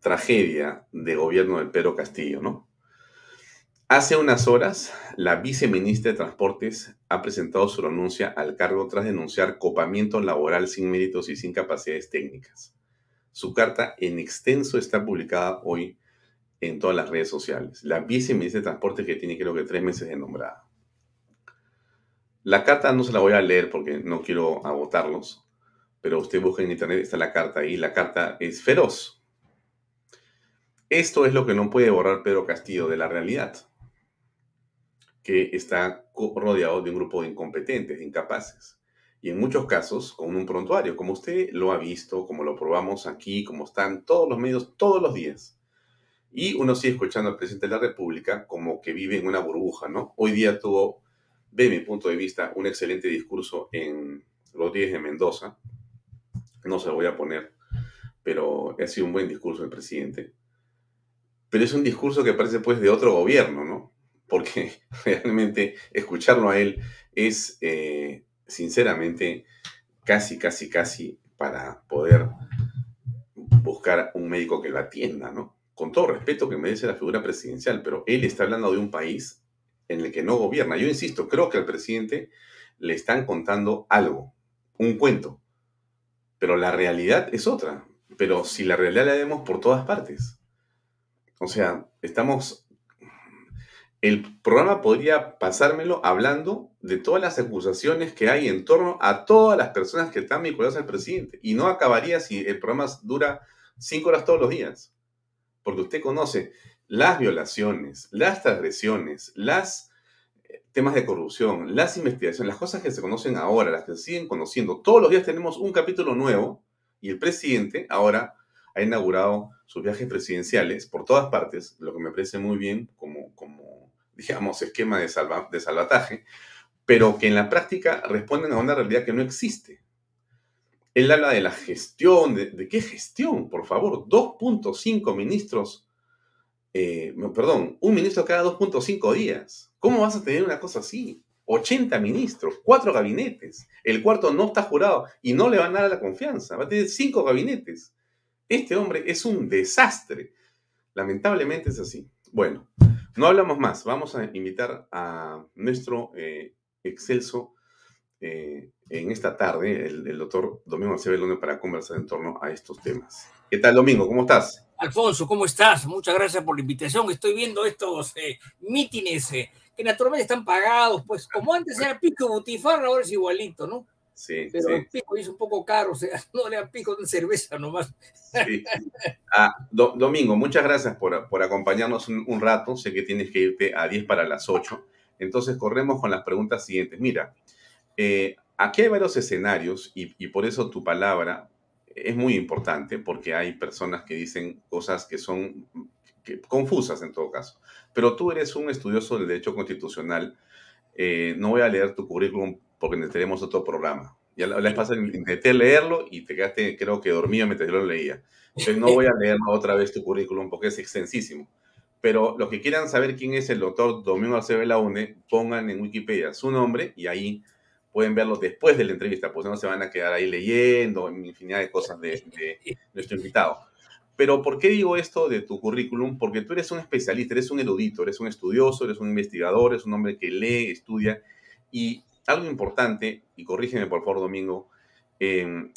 tragedia de gobierno del Pedro Castillo, ¿no? Hace unas horas, la viceministra de Transportes ha presentado su renuncia al cargo tras denunciar copamiento laboral sin méritos y sin capacidades técnicas. Su carta en extenso está publicada hoy en todas las redes sociales. La viceministra de Transportes que tiene creo que tres meses de nombrada. La carta no se la voy a leer porque no quiero agotarlos, pero usted busca en internet, está la carta ahí. La carta es feroz. Esto es lo que no puede borrar Pedro Castillo de la realidad que está rodeado de un grupo de incompetentes, de incapaces. Y en muchos casos, con un prontuario, como usted lo ha visto, como lo probamos aquí, como están todos los medios todos los días. Y uno sigue escuchando al presidente de la República como que vive en una burbuja, ¿no? Hoy día tuvo, de mi punto de vista, un excelente discurso en Rodríguez de Mendoza. No se lo voy a poner, pero ha sido un buen discurso el presidente. Pero es un discurso que parece pues de otro gobierno, ¿no? Porque realmente escucharlo a él es, eh, sinceramente, casi, casi, casi para poder buscar un médico que lo atienda, ¿no? con todo respeto que merece la figura presidencial, pero él está hablando de un país en el que no gobierna. Yo insisto, creo que al presidente le están contando algo, un cuento, pero la realidad es otra. Pero si la realidad la vemos por todas partes. O sea, estamos... El programa podría pasármelo hablando de todas las acusaciones que hay en torno a todas las personas que están vinculadas al presidente. Y no acabaría si el programa dura cinco horas todos los días porque usted conoce las violaciones, las transgresiones, las temas de corrupción, las investigaciones, las cosas que se conocen ahora, las que se siguen conociendo. Todos los días tenemos un capítulo nuevo y el presidente ahora ha inaugurado sus viajes presidenciales por todas partes, lo que me parece muy bien como, como digamos, esquema de, de salvataje, pero que en la práctica responden a una realidad que no existe. Él habla de la gestión, de, qué gestión, por favor, 2.5 ministros, eh, perdón, un ministro cada 2.5 días. ¿Cómo vas a tener una cosa así? 80 ministros, cuatro gabinetes. El cuarto no está jurado y no le van a dar la confianza. Va a tener cinco gabinetes. Este hombre es un desastre. Lamentablemente es así. Bueno, no hablamos más. Vamos a invitar a nuestro eh, excelso eh, en esta tarde el, doctor Domingo Acevedo para conversar en torno a estos temas. ¿Qué tal, Domingo? ¿Cómo estás? Alfonso, ¿cómo estás? Muchas gracias por la invitación. Estoy viendo estos eh, mítines eh, que naturalmente están pagados, pues como antes era pico butifarra, ahora es igualito, ¿no? Sí, Pero el pico es un poco caro, o sea, no le dan pico de cerveza nomás. Sí. Ah, Domingo, muchas gracias por, por acompañarnos un, un, rato. Sé que tienes que irte a 10 para las 8. Entonces, corremos con las preguntas siguientes. Mira, eh, aquí hay varios escenarios y, por eso tu palabra es muy importante, porque hay personas que dicen cosas que son confusas en todo caso. Pero tú eres un estudioso del derecho constitucional. Eh, no voy a leer tu currículum porque necesitaremos otro programa. Ya la vez pasada intenté leerlo y te quedaste, creo que dormido mientras yo lo leía. Entonces no voy a leer otra vez tu currículum porque es extensísimo. Pero los que quieran saber quién es el doctor Domingo Acevedo Laune, pongan en Wikipedia su nombre y ahí pueden verlo después de la entrevista, pues no se van a quedar ahí leyendo infinidad de cosas de, nuestro invitado. Pero ¿por qué digo esto de tu currículum? Porque tú eres un especialista, eres un erudito, eres un estudioso, eres un investigador, eres un hombre que lee, estudia. Y algo importante, y corrígeme por favor, Domingo, em,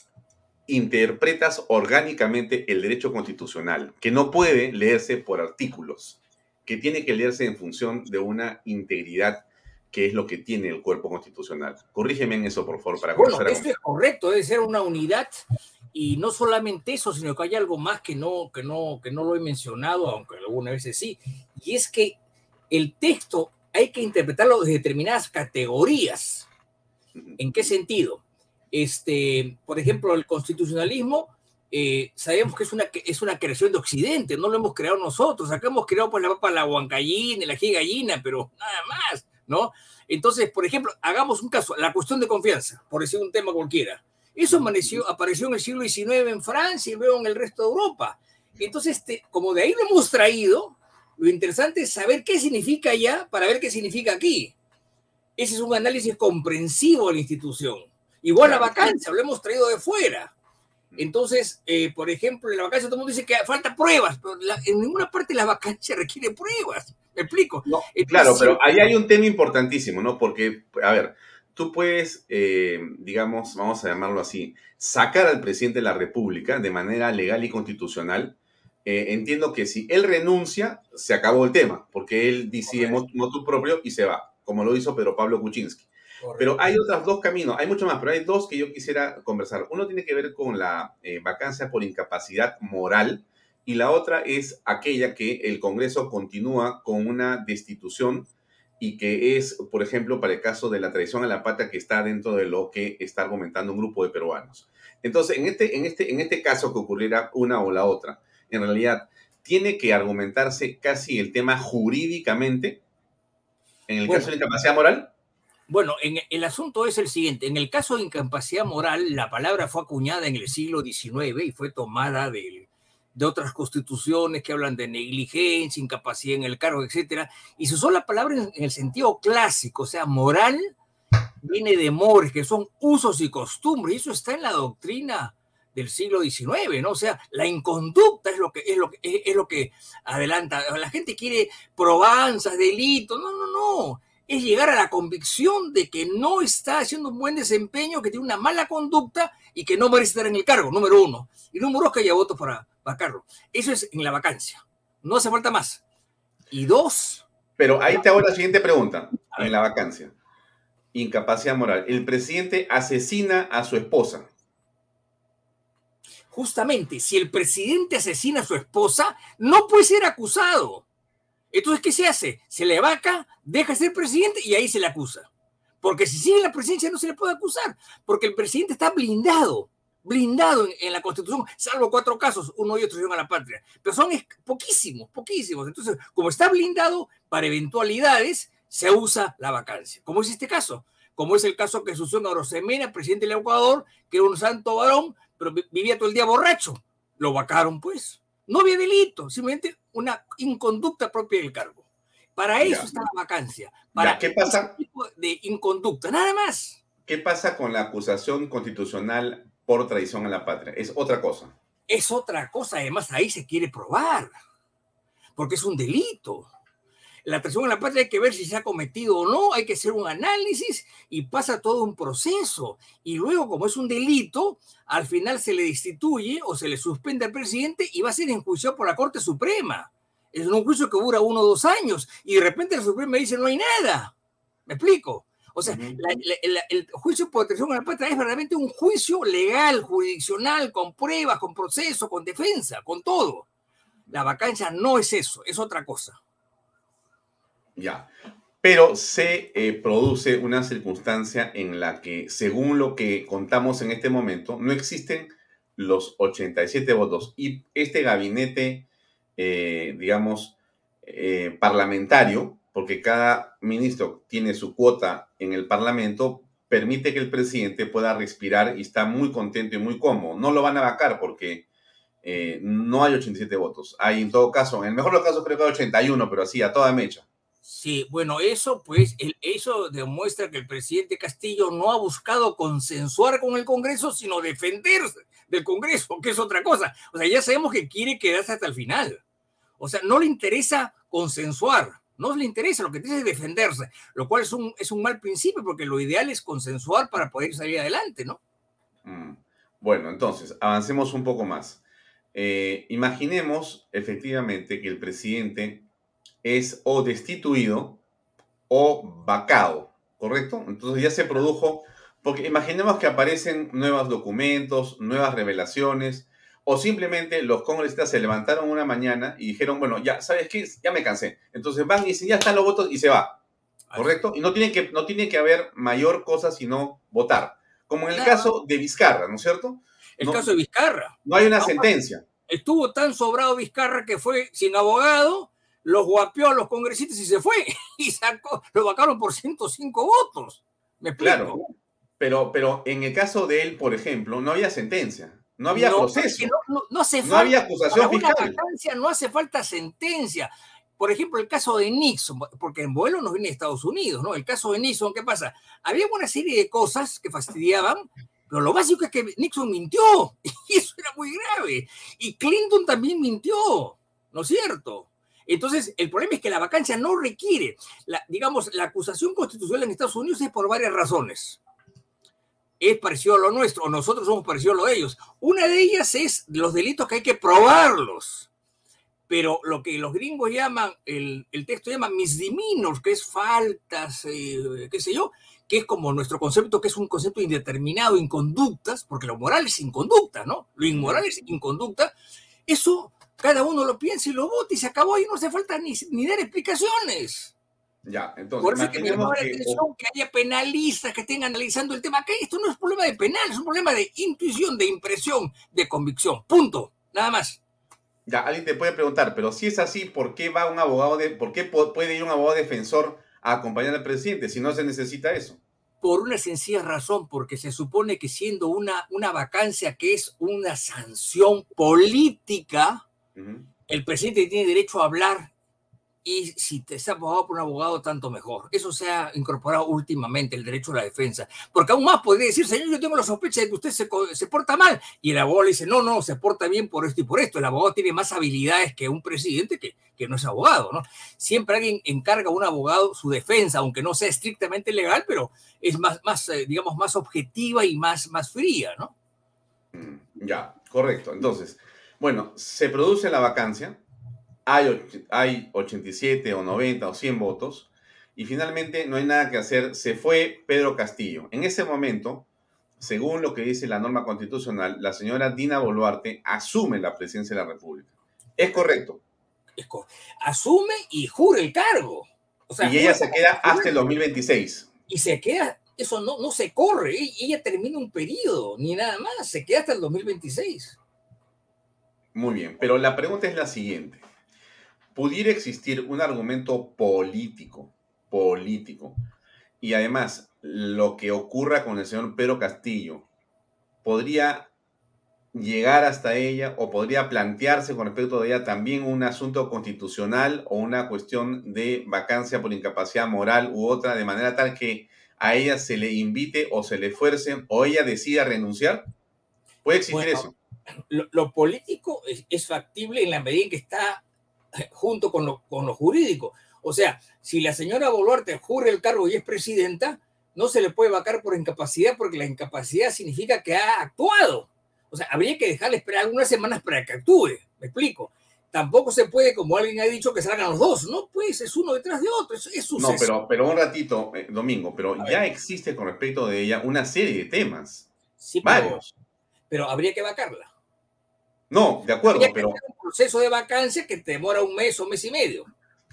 interpretas orgánicamente el derecho constitucional, que no puede leerse por artículos, que tiene que leerse en función de una integridad qué es lo que tiene el cuerpo constitucional. Corrígeme en eso, por favor, para Bueno, esto es correcto, debe ser una unidad y no solamente eso, sino que hay algo más que no, que no, que no lo he mencionado, aunque algunas veces sí, y es que el texto hay que interpretarlo desde determinadas categorías. ¿En qué sentido? Este, por ejemplo, el constitucionalismo eh, sabemos que es una, es una creación de Occidente, no lo hemos creado nosotros. Acá hemos creado pues, la papa, la huancallina, la gallina, pero nada más. ¿no? Entonces, por ejemplo, hagamos un caso, la cuestión de confianza, por decir un tema cualquiera. Eso apareció, apareció en el siglo XIX en Francia y luego en el resto de Europa. Entonces, este, como de ahí lo hemos traído, lo interesante es saber qué significa allá para ver qué significa aquí. Ese es un análisis comprensivo de la institución. Igual la vacancia, lo hemos traído de fuera. Entonces, eh, por ejemplo, en la vacancia todo el mundo dice que falta pruebas, pero en ninguna parte la vacancia requiere pruebas. ¿Me explico? claro, pero ahí hay un tema importantísimo, ¿no? Porque, a ver, tú puedes, eh, digamos, vamos a llamarlo así, sacar al presidente de la República de manera legal y constitucional. Eh, entiendo que si él renuncia, se acabó el tema, porque él decide motu propio y se va, como lo hizo Pedro Pablo Kuczynski. Pero hay otros dos caminos, hay mucho más, pero hay dos que yo quisiera conversar. Uno tiene que ver con la eh, vacancia por incapacidad moral y la otra es aquella que el Congreso continúa con una destitución y que es, por ejemplo, para el caso de la traición a la patria que está dentro de lo que está argumentando un grupo de peruanos. Entonces, en este, en este, en este caso que ocurriera una o la otra, en realidad tiene que argumentarse casi el tema jurídicamente en el caso de incapacidad moral. Bueno, en, el asunto es el siguiente. En el caso de incapacidad moral, la palabra fue acuñada en el siglo XIX y fue tomada de, de otras constituciones que hablan de negligencia, incapacidad en el cargo, etcétera, y se usó la palabra en, el sentido clásico, o sea, moral viene de mores, que son usos y costumbres, y eso está en la doctrina del siglo XIX, ¿no? O sea, la inconducta es lo que es lo que es lo que adelanta. La gente quiere probanzas, delitos, no, no, no. Es llegar a la convicción de que no está haciendo un buen desempeño, que tiene una mala conducta y que no merece estar en el cargo, número uno. Y número dos, que haya votos para vacarlo. Eso es en la vacancia. No hace falta más. Y dos. Pero ahí te hago la siguiente pregunta, en la vacancia. Incapacidad moral. El presidente asesina a su esposa justamente, si el presidente asesina a su esposa, no puede ser acusado. Entonces, ¿qué se hace? Se le vaca, deja de ser presidente y ahí se le acusa. Porque si sigue en la presidencia no se le puede acusar, porque el presidente está blindado, blindado en, la Constitución, salvo cuatro casos, uno y otro a la patria. Pero son poquísimos, poquísimos. Entonces, como está blindado, para eventualidades se usa la vacancia. Como es este caso, como es el caso que sucedió en Orosemena, presidente del Ecuador, que era un santo varón, pero vivía todo el día borracho. Lo vacaron, pues. No había delito, simplemente una inconducta propia del cargo. Para eso está la vacancia. Para ¿Qué pasa? tipo de inconducta, nada más. ¿Qué pasa con la acusación constitucional por traición a la patria? Es otra cosa. Es otra cosa, además ahí se quiere probar, porque es un delito la traición a la patria hay que ver si se ha cometido o no, hay que hacer un análisis y pasa todo un proceso. Y luego, como es un delito, al final se le destituye o se le suspende al presidente y va a ser enjuiciado por la Corte Suprema. Es un juicio que dura uno o dos años y de repente la Suprema dice no hay nada. ¿Me explico? O sea, el juicio por traición a la patria es verdaderamente un juicio legal, jurisdiccional, con pruebas, con proceso, con defensa, con todo. La vacancia no es eso, es otra cosa. Ya. Pero se eh, produce una circunstancia en la que, según lo que contamos en este momento, no existen los 87 votos. Y este gabinete, eh, digamos, eh, parlamentario, porque cada ministro tiene su cuota en el Parlamento, permite que el presidente pueda respirar y está muy contento y muy cómodo. No lo van a vacar porque no hay 87 votos. Hay en todo caso, en el mejor de los casos creo que hay 81, pero así, a toda mecha. Sí, bueno, eso pues, eso demuestra que el presidente Castillo no ha buscado consensuar con el Congreso, sino defenderse del Congreso, que es otra cosa. O sea, ya sabemos que quiere quedarse hasta el final. O sea, no le interesa consensuar, no le interesa, lo que tiene es defenderse, lo cual es un, es un mal principio, porque lo ideal es consensuar para poder salir adelante, ¿no? Mm. Bueno, entonces, avancemos un poco más. Eh, imaginemos efectivamente que el presidente es o destituido o vacado, ¿correcto? Entonces ya se produjo, porque imaginemos que aparecen nuevos documentos, nuevas revelaciones, o simplemente los congresistas se levantaron una mañana y dijeron, bueno, ya, ¿sabes qué? Ya me cansé. Entonces van y dicen, ya están los votos y se va, ¿correcto? Y no tiene que, no tiene que haber mayor cosa sino votar, como en el caso de Vizcarra, ¿no es cierto? El caso de Vizcarra. No hay una sentencia. Estuvo tan sobrado Vizcarra que fue sin abogado los guapió a los congresistas y se fue. Y sacó, lo vacaron por 105 votos. ¿Me Claro, pero, pero en el caso de él, por ejemplo, no había sentencia. No había proceso. No, no, hace no había acusación fiscal. no hace falta sentencia. Por ejemplo, el caso de Nixon, porque en vuelo nos viene de Estados Unidos, ¿no? El caso de Nixon, ¿qué pasa? Había una serie de cosas que fastidiaban, pero lo básico es que Nixon mintió, y eso era muy grave. Y Clinton también mintió, ¿no es cierto? Entonces, el problema es que la vacancia no requiere, la, digamos, la acusación constitucional en Estados Unidos es por varias razones. Es parecido a lo nuestro, o nosotros somos parecidos a lo de ellos. Una de ellas es los delitos que hay que probarlos. Pero lo que los gringos llaman, el, texto llama misdemeanors, que es faltas, eh, qué sé yo, que es como nuestro concepto, que es un concepto indeterminado, inconductas, porque lo moral es inconducta, ¿no? Lo inmoral es inconducta. Eso cada uno lo piensa y lo vota y se acabó y no hace falta ni, ni dar explicaciones. Ya, entonces. Por eso es que me llama la atención que haya penalistas que estén analizando el tema. Acá esto no es problema de penal, es un problema de intuición, de impresión, de convicción. Punto. Nada más. Ya, alguien te puede preguntar, pero si es así, ¿por qué va un abogado de, por qué puede ir un abogado defensor a acompañar al presidente si no se necesita eso? Por una sencilla razón, porque se supone que siendo una, una vacancia que es una sanción política, el presidente tiene derecho a hablar y si te está abogado por un abogado, tanto mejor. Eso se ha incorporado últimamente, el derecho a la defensa. Porque aún más podría decir, señor, yo tengo la sospecha de que usted se, se porta mal. Y el abogado le dice, no, no, se porta bien por esto y por esto. El abogado tiene más habilidades que un presidente que, que no es abogado, ¿no? Siempre alguien encarga a un abogado su defensa, aunque no sea estrictamente legal, pero es más, más eh, digamos, más objetiva y más, más fría, ¿no? Ya, correcto. Entonces, bueno, se produce la vacancia, hay, hay 87 o 90 o 100 votos, y finalmente no hay nada que hacer, se fue Pedro Castillo. En ese momento, según lo que dice la norma constitucional, la señora Dina Boluarte asume la presidencia de la República. Es correcto. Asume y jura el cargo. O sea, y ella se queda hasta el 2026. y se queda, eso no, no se corre, ella termina un periodo, ni nada más, se queda hasta el 2026. Muy bien, pero la pregunta es la siguiente. ¿Pudiera existir un argumento político, político, y además lo que ocurra con el señor Pedro Castillo, podría llegar hasta ella o podría plantearse con respecto de ella también un asunto constitucional o una cuestión de vacancia por incapacidad moral u otra, de manera tal que a ella se le invite o se le fuerce o ella decida renunciar? ¿Puede existir Bueno, eso? Lo, lo político es, es factible en la medida en que está junto con lo, con lo jurídico. O sea, si la señora Boluarte jure el cargo y es presidenta, no se le puede vacar por incapacidad porque la incapacidad significa que ha actuado. O sea, habría que dejarle esperar algunas semanas para que actúe. Me explico. Tampoco se puede, como alguien ha dicho, que salgan los dos. No, pues es uno detrás de otro. Es, es No, pero, pero un ratito, eh, Domingo, pero ya existe con respecto de ella una serie de temas. Sí, pero- Varios. pero habría que vacarla. No, de acuerdo, que pero un proceso de vacancia que te demora un mes o mes y medio.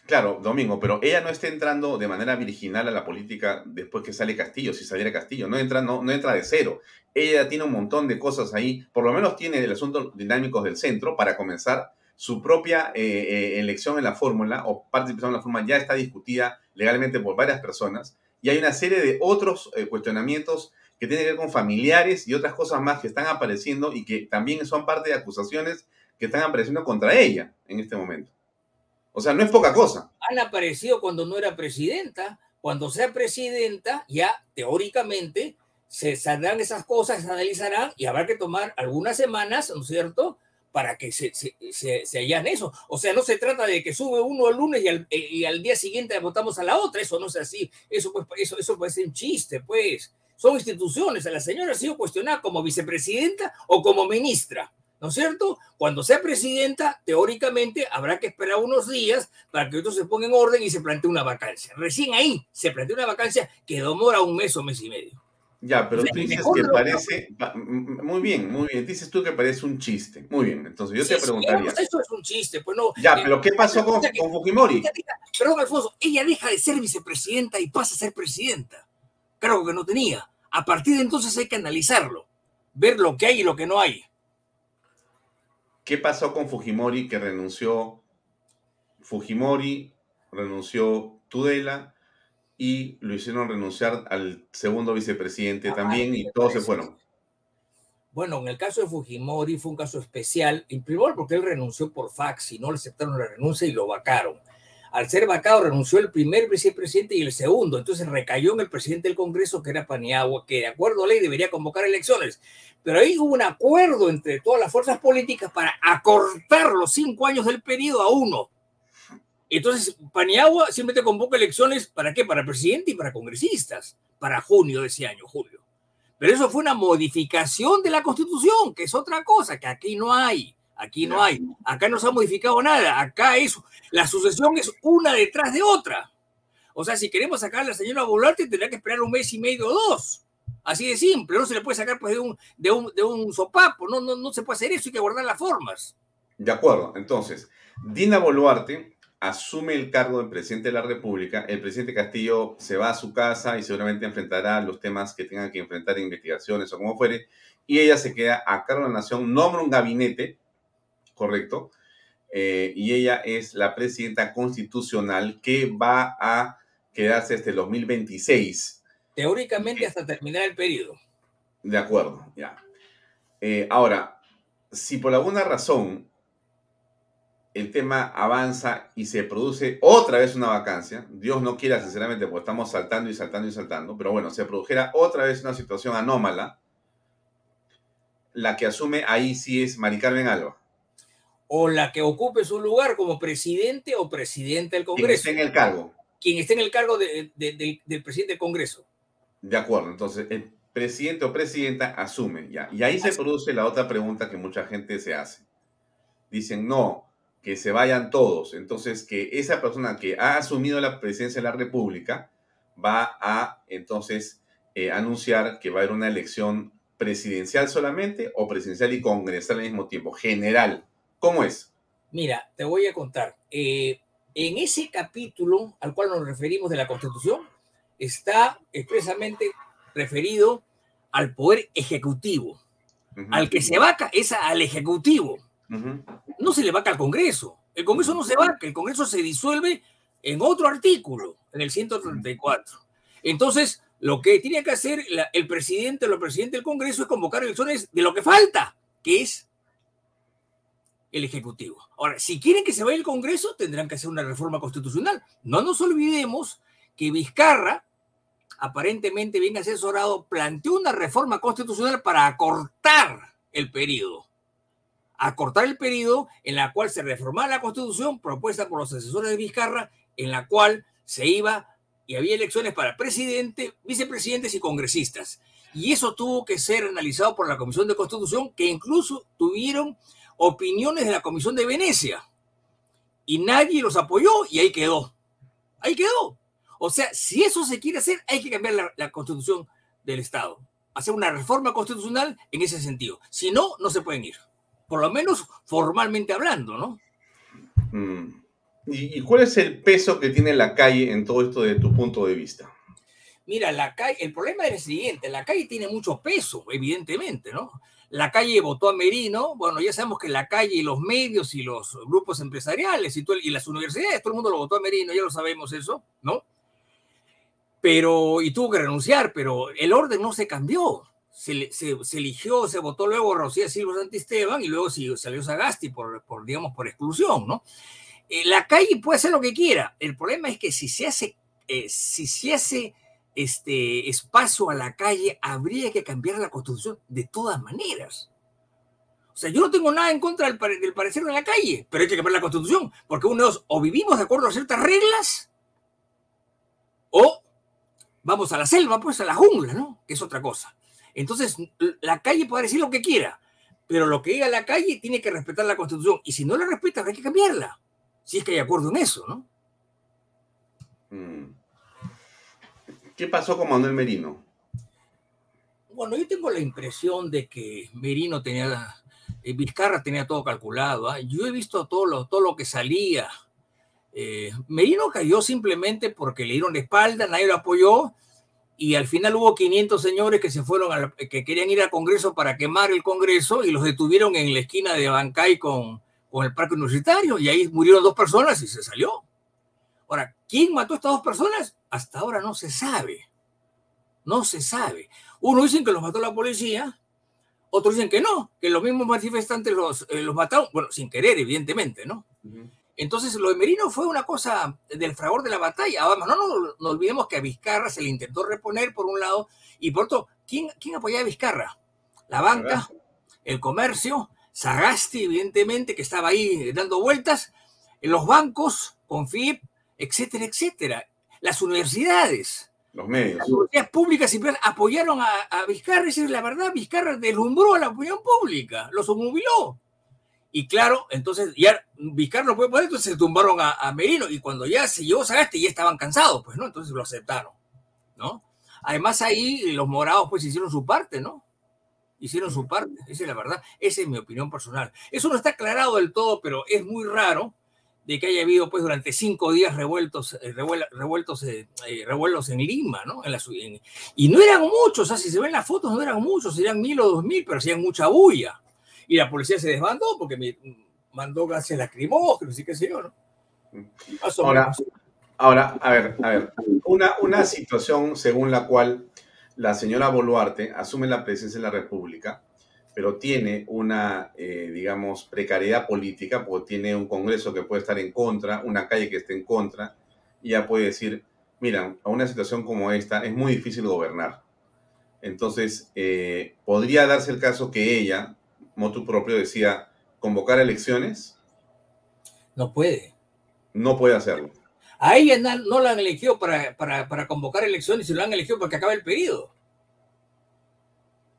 claro, Domingo, pero ella no está entrando de manera virginal a la política después que sale Castillo, si saliera Castillo, no entra, no, no entra de cero. Ella tiene un montón de cosas ahí, por lo menos tiene el asunto dinámicos del centro para comenzar su propia eh, eh, elección en la fórmula o participación en la fórmula ya está discutida legalmente por varias personas y hay una serie de otros eh, cuestionamientos que tienen que ver con familiares y otras cosas más que están apareciendo y que también son parte de acusaciones que están apareciendo contra ella en este momento. O sea, no es poca cosa. Han aparecido cuando no era presidenta. Cuando sea presidenta, ya teóricamente se saldrán esas cosas, se analizarán y habrá que tomar algunas semanas, ¿no es cierto?, para que se, se, se, se eso. O sea, no se trata de que sube uno el lunes y al, y al día siguiente votamos a la otra. Eso no es así. Eso, pues, eso, eso puede ser un chiste, pues. Son instituciones. La señora ha sido cuestionada como vicepresidenta o como ministra. ¿No es cierto? Cuando sea presidenta, teóricamente habrá que esperar unos días para que esto se ponga en orden y se plantee una vacancia. Recién ahí se plantea una vacancia que demora un mes o mes y medio. Ya, pero O sea, tú dices que parece... Muy bien, muy bien. Dices tú que parece un chiste. Muy bien, entonces yo Sí, te preguntaría... eso es un chiste, pues no. Ya, eh, pero ¿qué pasó con, que- Fujimori? ella deja- perdón, Alfonso, ella deja de ser vicepresidenta y pasa a ser presidenta. Claro que no tenía. A partir de entonces hay que analizarlo, ver lo que hay y lo que no hay. ¿Qué pasó con Fujimori que renunció? Fujimori renunció Tudela y lo hicieron renunciar al segundo vicepresidente Ah, también y todos se fueron. Bueno, en el caso de Fujimori fue un caso especial, en primer porque él renunció por fax y no le aceptaron la renuncia y lo vacaron. Al ser vacado renunció el primer vicepresidente y el segundo, entonces recayó en el presidente del Congreso que era Paniagua, que de acuerdo a ley debería convocar elecciones. Pero ahí hubo un acuerdo entre todas las fuerzas políticas para acortar los cinco años del periodo a uno. Entonces, Paniagua simplemente convoca elecciones para qué? Para presidente y para congresistas, para junio de ese año, julio. Pero eso fue una modificación de la Constitución, que es otra cosa, que aquí no hay. Aquí no hay. Acá no se ha modificado nada. Acá eso, la sucesión es una detrás de otra. O sea, si queremos sacar a la señora Boluarte, tendrá que esperar un mes y medio o dos. Así de simple. No se le puede sacar pues, de, un, de, un, de un sopapo. No, no, no se puede hacer eso. Hay que guardar las formas. De acuerdo, entonces, Dina Boluarte asume el cargo de presidente de la República, el presidente Castillo se va a su casa y seguramente enfrentará los temas que tenga que enfrentar, investigaciones o como fuere, y ella se queda a cargo de la nación, nombra un gabinete, correcto, eh, y ella es la presidenta constitucional que va a quedarse hasta el 2026. Teóricamente hasta terminar el periodo. De acuerdo, ya. Eh, ahora, si por alguna razón el tema avanza y se produce otra vez una vacancia, Dios no quiera sinceramente porque estamos saltando y saltando y saltando, pero bueno, se produjera otra vez una situación anómala, la que asume ahí sí es Mari Carmen Alba. O la que ocupe su lugar como presidente o presidente del Congreso. Quien esté en el cargo. Quien esté en el cargo de- de- de- del presidente del Congreso. De acuerdo, entonces el presidente o presidenta asume ya. Y ahí se produce la otra pregunta que mucha gente se hace. Dicen, no, que se vayan todos. Entonces, que esa persona que ha asumido la presidencia de la República va a entonces eh, anunciar que va a haber una elección presidencial solamente o presidencial y congresal al mismo tiempo, general. ¿Cómo es? Mira, te voy a contar. Eh, en ese capítulo al cual nos referimos de la Constitución, está expresamente referido al poder ejecutivo. Al que se vaca es al ejecutivo. No se le vaca al Congreso. El Congreso no se vaca, el Congreso se disuelve en otro artículo, en el 134. Entonces, lo que tiene que hacer la- el presidente o la presidenta del Congreso es convocar elecciones de lo que falta, que es el Ejecutivo. Ahora, si quieren que se vaya el Congreso, tendrán que hacer una reforma constitucional. No nos olvidemos que Vizcarra, aparentemente bien asesorado, planteó una reforma constitucional para acortar el periodo. Acortar el periodo en la cual se reformaba la constitución propuesta por los asesores de Vizcarra, en la cual se iba y había elecciones para presidente, vicepresidentes y congresistas. Y eso tuvo que ser analizado por la Comisión de Constitución, que incluso tuvieron opiniones de la Comisión de Venecia. Y nadie los apoyó y ahí quedó. Ahí quedó. O sea, si eso se quiere hacer, hay que cambiar la, la constitución del Estado. Hacer una reforma constitucional en ese sentido. Si no, no se pueden ir. Por lo menos formalmente hablando, ¿no? Mm. ¿Y, y cuál es el peso que tiene la calle en todo esto desde tu punto de vista? Mira, la calle, el problema es el siguiente, la calle tiene mucho peso, evidentemente, ¿no? La calle votó a Merino, bueno, ya sabemos que la calle y los medios y los grupos empresariales y, todo- y las universidades, todo el mundo lo votó a Merino, ya lo sabemos eso, ¿no? Pero, y tuvo que renunciar, pero el orden no se cambió. Se, eligió, se votó luego Rocía Silva Santisteban y luego salió Sagasti por, por, digamos, por exclusión, ¿no? Eh, la calle puede hacer lo que quiera. El problema es que si se hace, eh, si se hace este espacio a la calle, habría que cambiar la constitución de todas maneras. O sea, yo no tengo nada en contra del, pare- del parecer de la calle, pero hay que cambiar la constitución, porque uno es, o vivimos de acuerdo a ciertas reglas, o vamos a la selva, pues a la jungla, ¿no? Que es otra cosa. Entonces, la calle puede decir lo que quiera, pero lo que diga la calle tiene que respetar la constitución, y si no la respeta, habrá que cambiarla, si es que hay acuerdo en eso, ¿no? Mm. ¿Qué pasó con Manuel Merino? Bueno, yo tengo la impresión de que Merino tenía, eh, Vizcarra tenía todo calculado. ¿ah? Yo he visto todo lo, todo lo que salía. Eh, Merino cayó simplemente porque le dieron la espalda, nadie lo apoyó y al final hubo 500 señores que se fueron, al- que querían ir al Congreso para quemar el Congreso y los detuvieron en la esquina de Bancay con, con el Parque Universitario y ahí murieron dos personas y se salió. Ahora, ¿quién mató a estas dos personas? Hasta ahora no se sabe. No se sabe. Uno dicen que los mató la policía, otros dicen que no, que los mismos manifestantes los, eh, los mataron, bueno, sin querer, evidentemente, ¿no? Entonces, lo de Merino fue una cosa del fragor de la batalla. Además, no, no, no olvidemos que a Vizcarra se le intentó reponer por un lado, y por otro, ¿quién, quién apoyaba a Vizcarra? La banca, el comercio, Sagasti, evidentemente, que estaba ahí dando vueltas, los bancos, Confip, etcétera, etcétera. Las universidades. Los medios. Las universidades públicas y privadas apoyaron a, a Vizcarra, es la verdad, Vizcarra deslumbró a la opinión pública, los obnubiló. Y claro, entonces ya Vizcarra no puede poner, entonces se tumbaron a, a Merino, y cuando ya se llevó Sagasti ya estaban cansados, pues, ¿no? Entonces lo aceptaron, ¿no? Además ahí los morados pues hicieron su parte, ¿no? Hicieron su parte, esa es la verdad, esa es mi opinión personal. Eso no está aclarado del todo, pero es muy raro de que haya habido pues durante cinco días revueltos, eh, revueltos, eh, eh, revuelos en Lima, ¿no? En la, y no eran muchos, o sea, si se ven las fotos no eran muchos, eran mil o dos mil, pero hacían mucha bulla. Y la policía se desbandó porque me mandó gases lacrimógenos y qué sé yo, ¿no? Ahora, ahora, a ver, a ver, una, una situación según la cual la señora Boluarte asume la presidencia de la República pero tiene una, eh, digamos, precariedad política, porque tiene un Congreso que puede estar en contra, una calle que esté en contra, y ya puede decir, mira, a una situación como esta es muy difícil gobernar. Entonces, eh, podría darse el caso que ella, motu propio, decía, convocar elecciones. No puede. No puede hacerlo. A ella no, la han elegido para, para, para convocar elecciones, y lo han elegido para que acabe el periodo.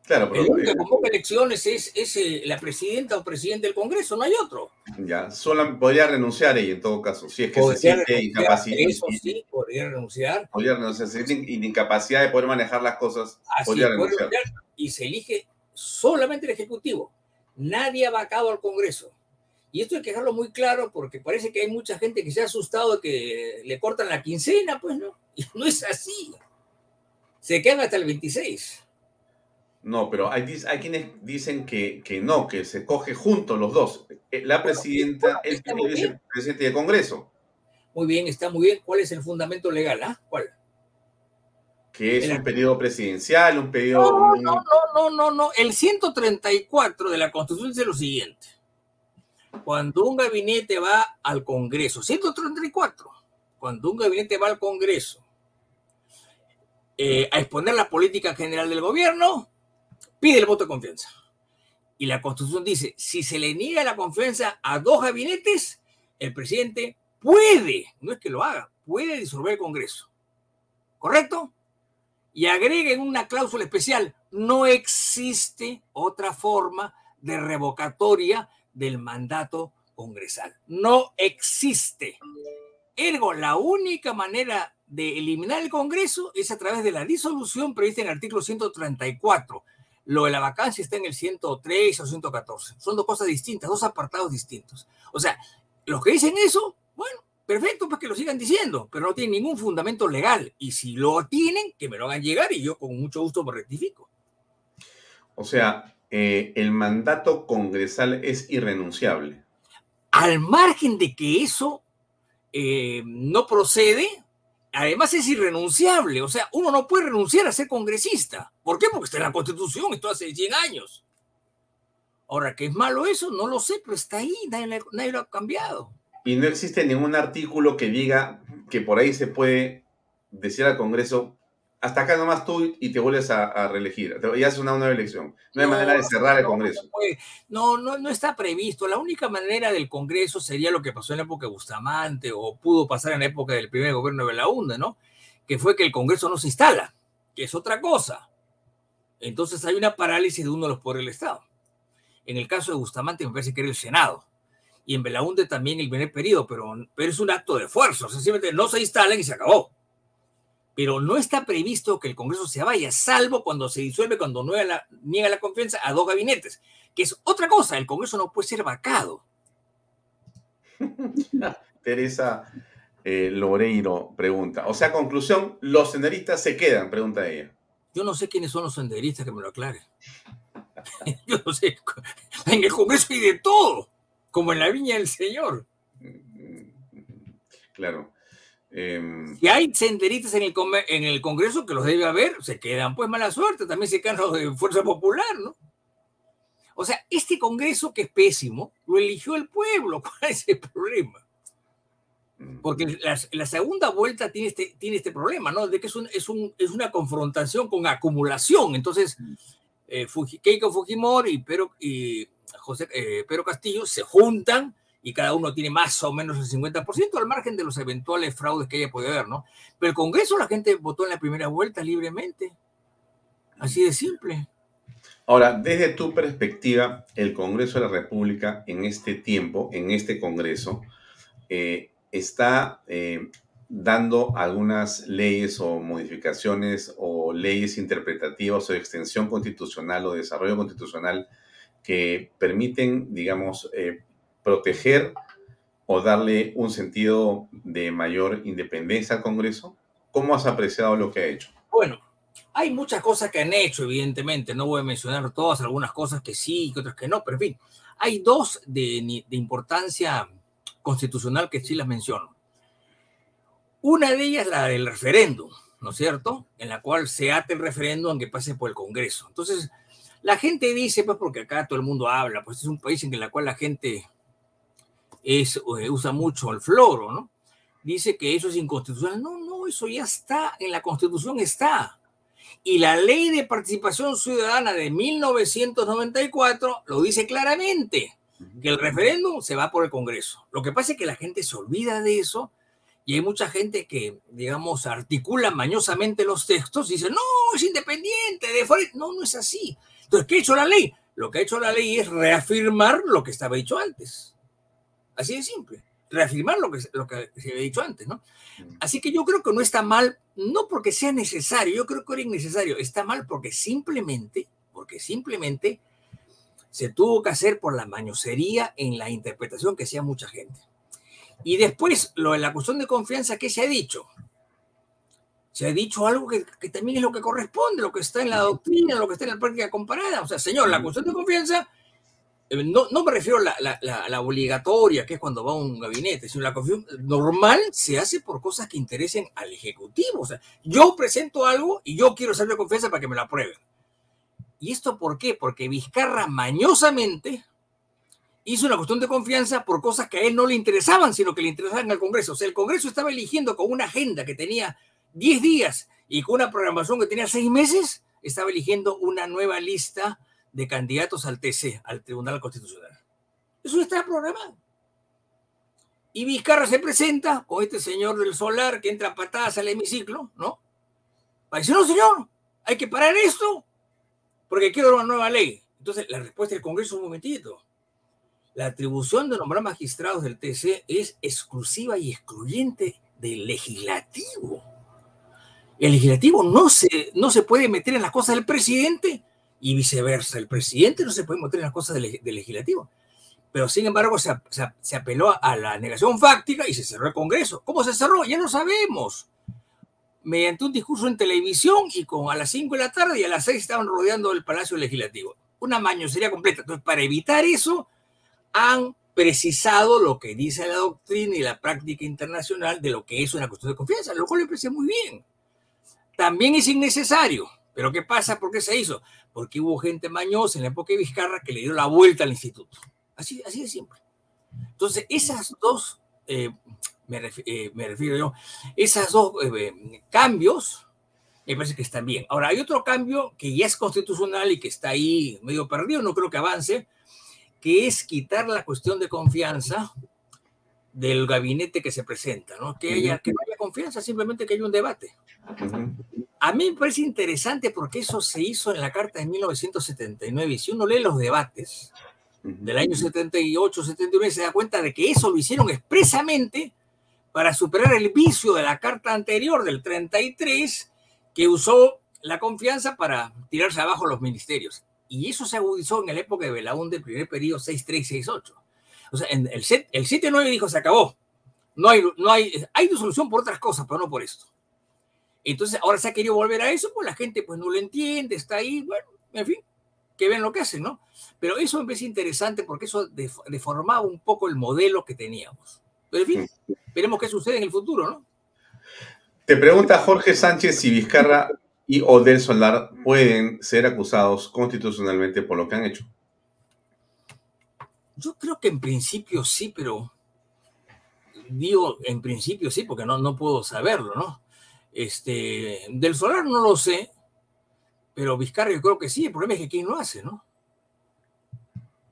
Claro, pero, el que convoca elecciones es, es eh, la presidenta o presidente del Congreso, no hay otro. Ya, solo podría renunciar ella en todo caso, si es que se siente incapacidad. Eso sí, podría renunciar. Podría renunciar, si tiene incapacidad de poder manejar las cosas, podría renunciar. Y se elige solamente el Ejecutivo. Nadie ha vacado al Congreso. Y esto hay que dejarlo muy claro porque parece que hay mucha gente que se ha asustado de que le cortan la quincena, pues no. Y no es así. Se quedan hasta el 26. No, pero hay, hay quienes dicen que, que, no, que se coge juntos los dos. Eh, la presidenta, el, el presidente del Congreso. Muy bien, está muy bien. ¿Cuál es el fundamento legal? Ah? ¿Cuál? Que es un periodo presidencial, un periodo... No, no, no, no, no, no. El 134 de la Constitución dice lo siguiente. Cuando un gabinete va al Congreso, 134, cuando un gabinete va al Congreso eh, a exponer la política general del gobierno, pide el voto de confianza. Y la Constitución dice, si se le niega la confianza a dos gabinetes, el presidente puede, no es que lo haga, puede disolver el Congreso. ¿Correcto? Y agreguen una cláusula especial, no existe otra forma de revocatoria del mandato congresal. No existe. Ergo, la única manera de eliminar el Congreso es a través de la disolución prevista en el artículo 134 lo de la vacancia está en el 103 o 114. Son dos cosas distintas, dos apartados distintos. O sea, los que dicen eso, bueno, perfecto, pues que lo sigan diciendo, pero no tienen ningún fundamento legal. Y si lo tienen, que me lo hagan llegar y yo con mucho gusto me rectifico. O sea, eh, el mandato congresal es irrenunciable. Al margen de que eso eh, no procede, además es irrenunciable. O sea, uno no puede renunciar a ser congresista. ¿Por qué? Porque está en la Constitución, esto hace 100 años. Ahora, ¿qué es malo eso? No lo sé, pero está ahí, nadie, lo ha cambiado. Y no existe ningún artículo que diga que por ahí se puede decir al Congreso, hasta acá nomás tú y te vuelves a, reelegir. Ya es una nueva elección. No hay manera de cerrar el Congreso. No, no, no, está previsto. La única manera del Congreso sería lo que pasó en la época de Bustamante o pudo pasar en la época del primer gobierno de Belaúnde, ¿no? Que fue que el Congreso no se instala, que es otra cosa. Entonces hay una parálisis de uno de los poderes del Estado. En el caso de Bustamante me parece que era el Senado. Y en Belaúnde también el primer periodo, pero, pero es un acto de esfuerzo. Sencillamente no se instalan y se acabó pero no está previsto que el Congreso se vaya, salvo cuando se disuelve, cuando niega la, niega la confianza a dos gabinetes, que es otra cosa, el Congreso no puede ser vacado. Teresa eh, Loreiro pregunta, o sea, conclusión, los senderistas se quedan, pregunta ella. Yo no sé quiénes son los senderistas, que me lo aclaren. Yo no sé, en el Congreso hay de todo, como en la viña del Señor. Claro. Eh, si hay senderistas en el, en el Congreso que los debe haber, se quedan pues mala suerte, también se quedan los de Fuerza Popular, ¿no? O sea, este Congreso que es pésimo, lo eligió el pueblo, ¿cuál es el problema? Porque la, segunda vuelta tiene este, tiene este problema, ¿no? De que es, un, es, un, es una confrontación con acumulación. Entonces, eh, Keiko Fujimori y Pedro, y José, eh, Pedro Castillo se juntan y cada uno tiene más o menos el 50% al margen de los eventuales fraudes que haya podido haber, ¿no? Pero el Congreso la gente votó en la primera vuelta libremente. Así de simple. Ahora, desde tu perspectiva, el Congreso de la República en este tiempo, en este Congreso, eh, está eh, dando algunas leyes o modificaciones o leyes interpretativas o extensión constitucional o desarrollo constitucional que permiten, digamos, eh, proteger o darle un sentido de mayor independencia al Congreso? ¿Cómo has apreciado lo que ha hecho? Bueno, hay muchas cosas que han hecho, evidentemente. No voy a mencionar todas, algunas cosas que sí y otras que no, pero en fin, hay dos de, importancia constitucional que sí las menciono. Una de ellas es la del referéndum, ¿no es cierto? En la cual se ate el referéndum aunque pase por el Congreso. Entonces, la gente dice, pues porque acá todo el mundo habla, pues es un país en el cual la gente es, eh, usa mucho el floro, ¿no? Dice que eso es inconstitucional. No, no, eso ya está, en la Constitución está. Y la ley de participación ciudadana de 1994 lo dice claramente, que el referéndum se va por el Congreso. Lo que pasa es que la gente se olvida de eso y hay mucha gente que, digamos, articula mañosamente los textos y dice, no, es independiente, de no, no es así. Entonces, ¿qué ha hecho la ley? Lo que ha hecho la ley es reafirmar lo que estaba dicho antes. Así de simple. Reafirmar lo que, lo que se había dicho antes, ¿no? Así que yo creo que no está mal, no porque sea necesario, yo creo que era innecesario, está mal porque simplemente, porque simplemente se tuvo que hacer por la mañosería en la interpretación que hacía mucha gente. Y después, lo de la cuestión de confianza, ¿qué se ha dicho? Se ha dicho algo que, también es lo que corresponde, lo que está en la doctrina, lo que está en la práctica comparada. O sea, señor, la cuestión de confianza, no, no me refiero a la, obligatoria, que es cuando va a un gabinete, sino la confianza normal se hace por cosas que interesen al Ejecutivo. O sea, yo presento algo y yo quiero ser de confianza para que me lo aprueben. ¿Y esto por qué? Porque Vizcarra mañosamente hizo una cuestión de confianza por cosas que a él no le interesaban, sino que le interesaban al Congreso. O sea, el Congreso estaba eligiendo con una agenda que tenía 10 días y con una programación que tenía 6 meses, estaba eligiendo una nueva lista de candidatos al TC, al Tribunal Constitucional. Eso está programado. Y Vizcarra se presenta con este señor del solar que entra a patadas al hemiciclo, ¿no? Para decir, no, señor, hay que parar esto porque quiero una nueva ley. Entonces, la respuesta del Congreso, un momentito la atribución de nombrar magistrados del TC es exclusiva y excluyente del legislativo. El legislativo no se, no se puede meter en las cosas del presidente y viceversa. El presidente no se puede meter en las cosas del, legislativo. Pero sin embargo se, se, apeló a la negación fáctica y se cerró el Congreso. ¿Cómo se cerró? Ya lo sabemos. Mediante un discurso en televisión y con a las 5 de la tarde y a las 6 estaban rodeando el Palacio Legislativo. Una mañosería completa. Entonces, para evitar eso, han precisado lo que dice la doctrina y la práctica internacional de lo que es una cuestión de confianza, lo cual me parece muy bien. También es innecesario. ¿Pero qué pasa? ¿Por qué se hizo? Porque hubo gente mañosa en la época de Vizcarra que le dio la vuelta al instituto. Así, así de siempre. Entonces, esas dos, eh, eh, me, refiero yo, esas dos eh, cambios me parece que están bien. Ahora, hay otro cambio que ya es constitucional y que está ahí medio perdido, no creo que avance, que es quitar la cuestión de confianza del gabinete que se presenta, ¿no? Que, haya, que no haya confianza, simplemente que haya un debate. A mí me parece interesante porque eso se hizo en la Carta de 1979 y si uno lee los debates del año 78, 79, se da cuenta de que eso lo hicieron expresamente para superar el vicio de la Carta anterior del 33 que usó la confianza para tirarse abajo los ministerios. Y eso se agudizó en la época de Belaúnde, el primer periodo 6-3-6-8. O sea, en el, 7-9 dijo, se acabó. No hay, no hay, hay solución por otras cosas, pero no por esto. Entonces, ahora se ha querido volver a eso, pues la gente pues no lo entiende, está ahí, bueno, en fin, que ven lo que hacen, ¿no? Pero eso me parece interesante porque eso deformaba un poco el modelo que teníamos. Pero en fin, veremos qué sucede en el futuro, ¿no? Te pregunta Jorge Sánchez si Vizcarra y o del Solar pueden ser acusados constitucionalmente por lo que han hecho? Yo creo que en principio sí, pero digo en principio sí, porque no, no puedo saberlo, ¿no? Este, del Solar no lo sé, pero Vizcarra yo creo que sí. El problema es que quién lo hace, ¿no?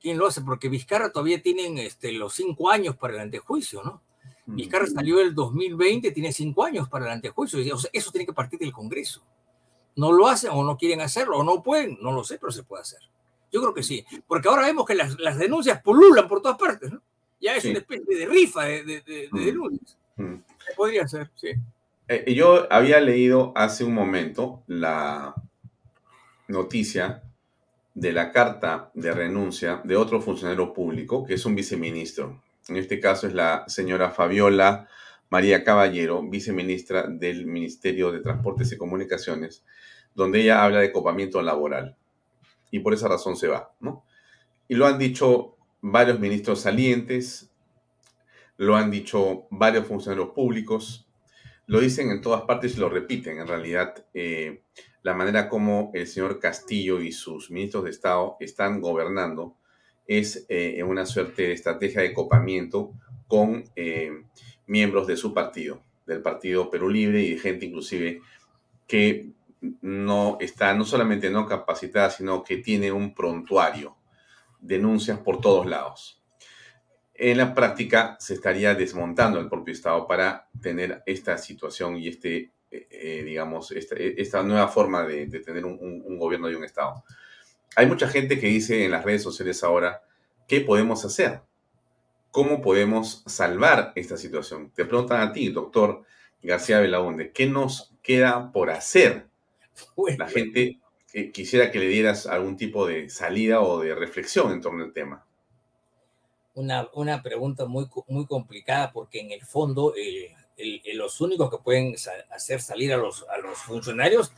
¿Quién lo hace? Porque Vizcarra todavía tienen este, los cinco años para el antejuicio, ¿no? Vizcarra salió el 2020, tiene cinco años para el antejuicio. O sea, eso tiene que partir del Congreso no lo hacen o no quieren hacerlo o no pueden, no lo sé, pero se puede hacer. Yo creo que sí, porque ahora vemos que las, denuncias pululan por todas partes, ¿no? Ya es una especie de rifa de, mm. denuncias. Mm. Podría ser, sí. Eh, yo había leído hace un momento la noticia de la carta de renuncia de otro funcionario público, que es un viceministro, En este caso es la señora Fabiola María Caballero, viceministra del Ministerio de Transportes y Comunicaciones, donde ella habla de copamiento laboral. Y por esa razón se va, ¿no? Y lo han dicho varios ministros salientes, lo han dicho varios funcionarios públicos, lo dicen en todas partes y lo repiten. En realidad, eh, la manera como el señor Castillo y sus ministros de Estado están gobernando es eh, una suerte de estrategia de copamiento con eh, miembros de su partido, del Partido Perú Libre y de gente inclusive que no está no solamente no capacitada, sino que tiene un prontuario, denuncias por todos lados. En la práctica se estaría desmontando el propio Estado para tener esta situación y este, eh, eh, digamos, esta, nueva forma de, tener un, gobierno y un Estado. Hay mucha gente que dice en las redes sociales ahora, ¿qué podemos hacer? ¿Cómo podemos salvar esta situación? Te preguntan a ti, doctor García Belaunde, ¿qué nos queda por hacer? La gente eh, quisiera que le dieras algún tipo de salida o de reflexión en torno al tema. Una, una pregunta muy, muy complicada porque en el fondo los únicos que pueden hacer salir a los, a los funcionarios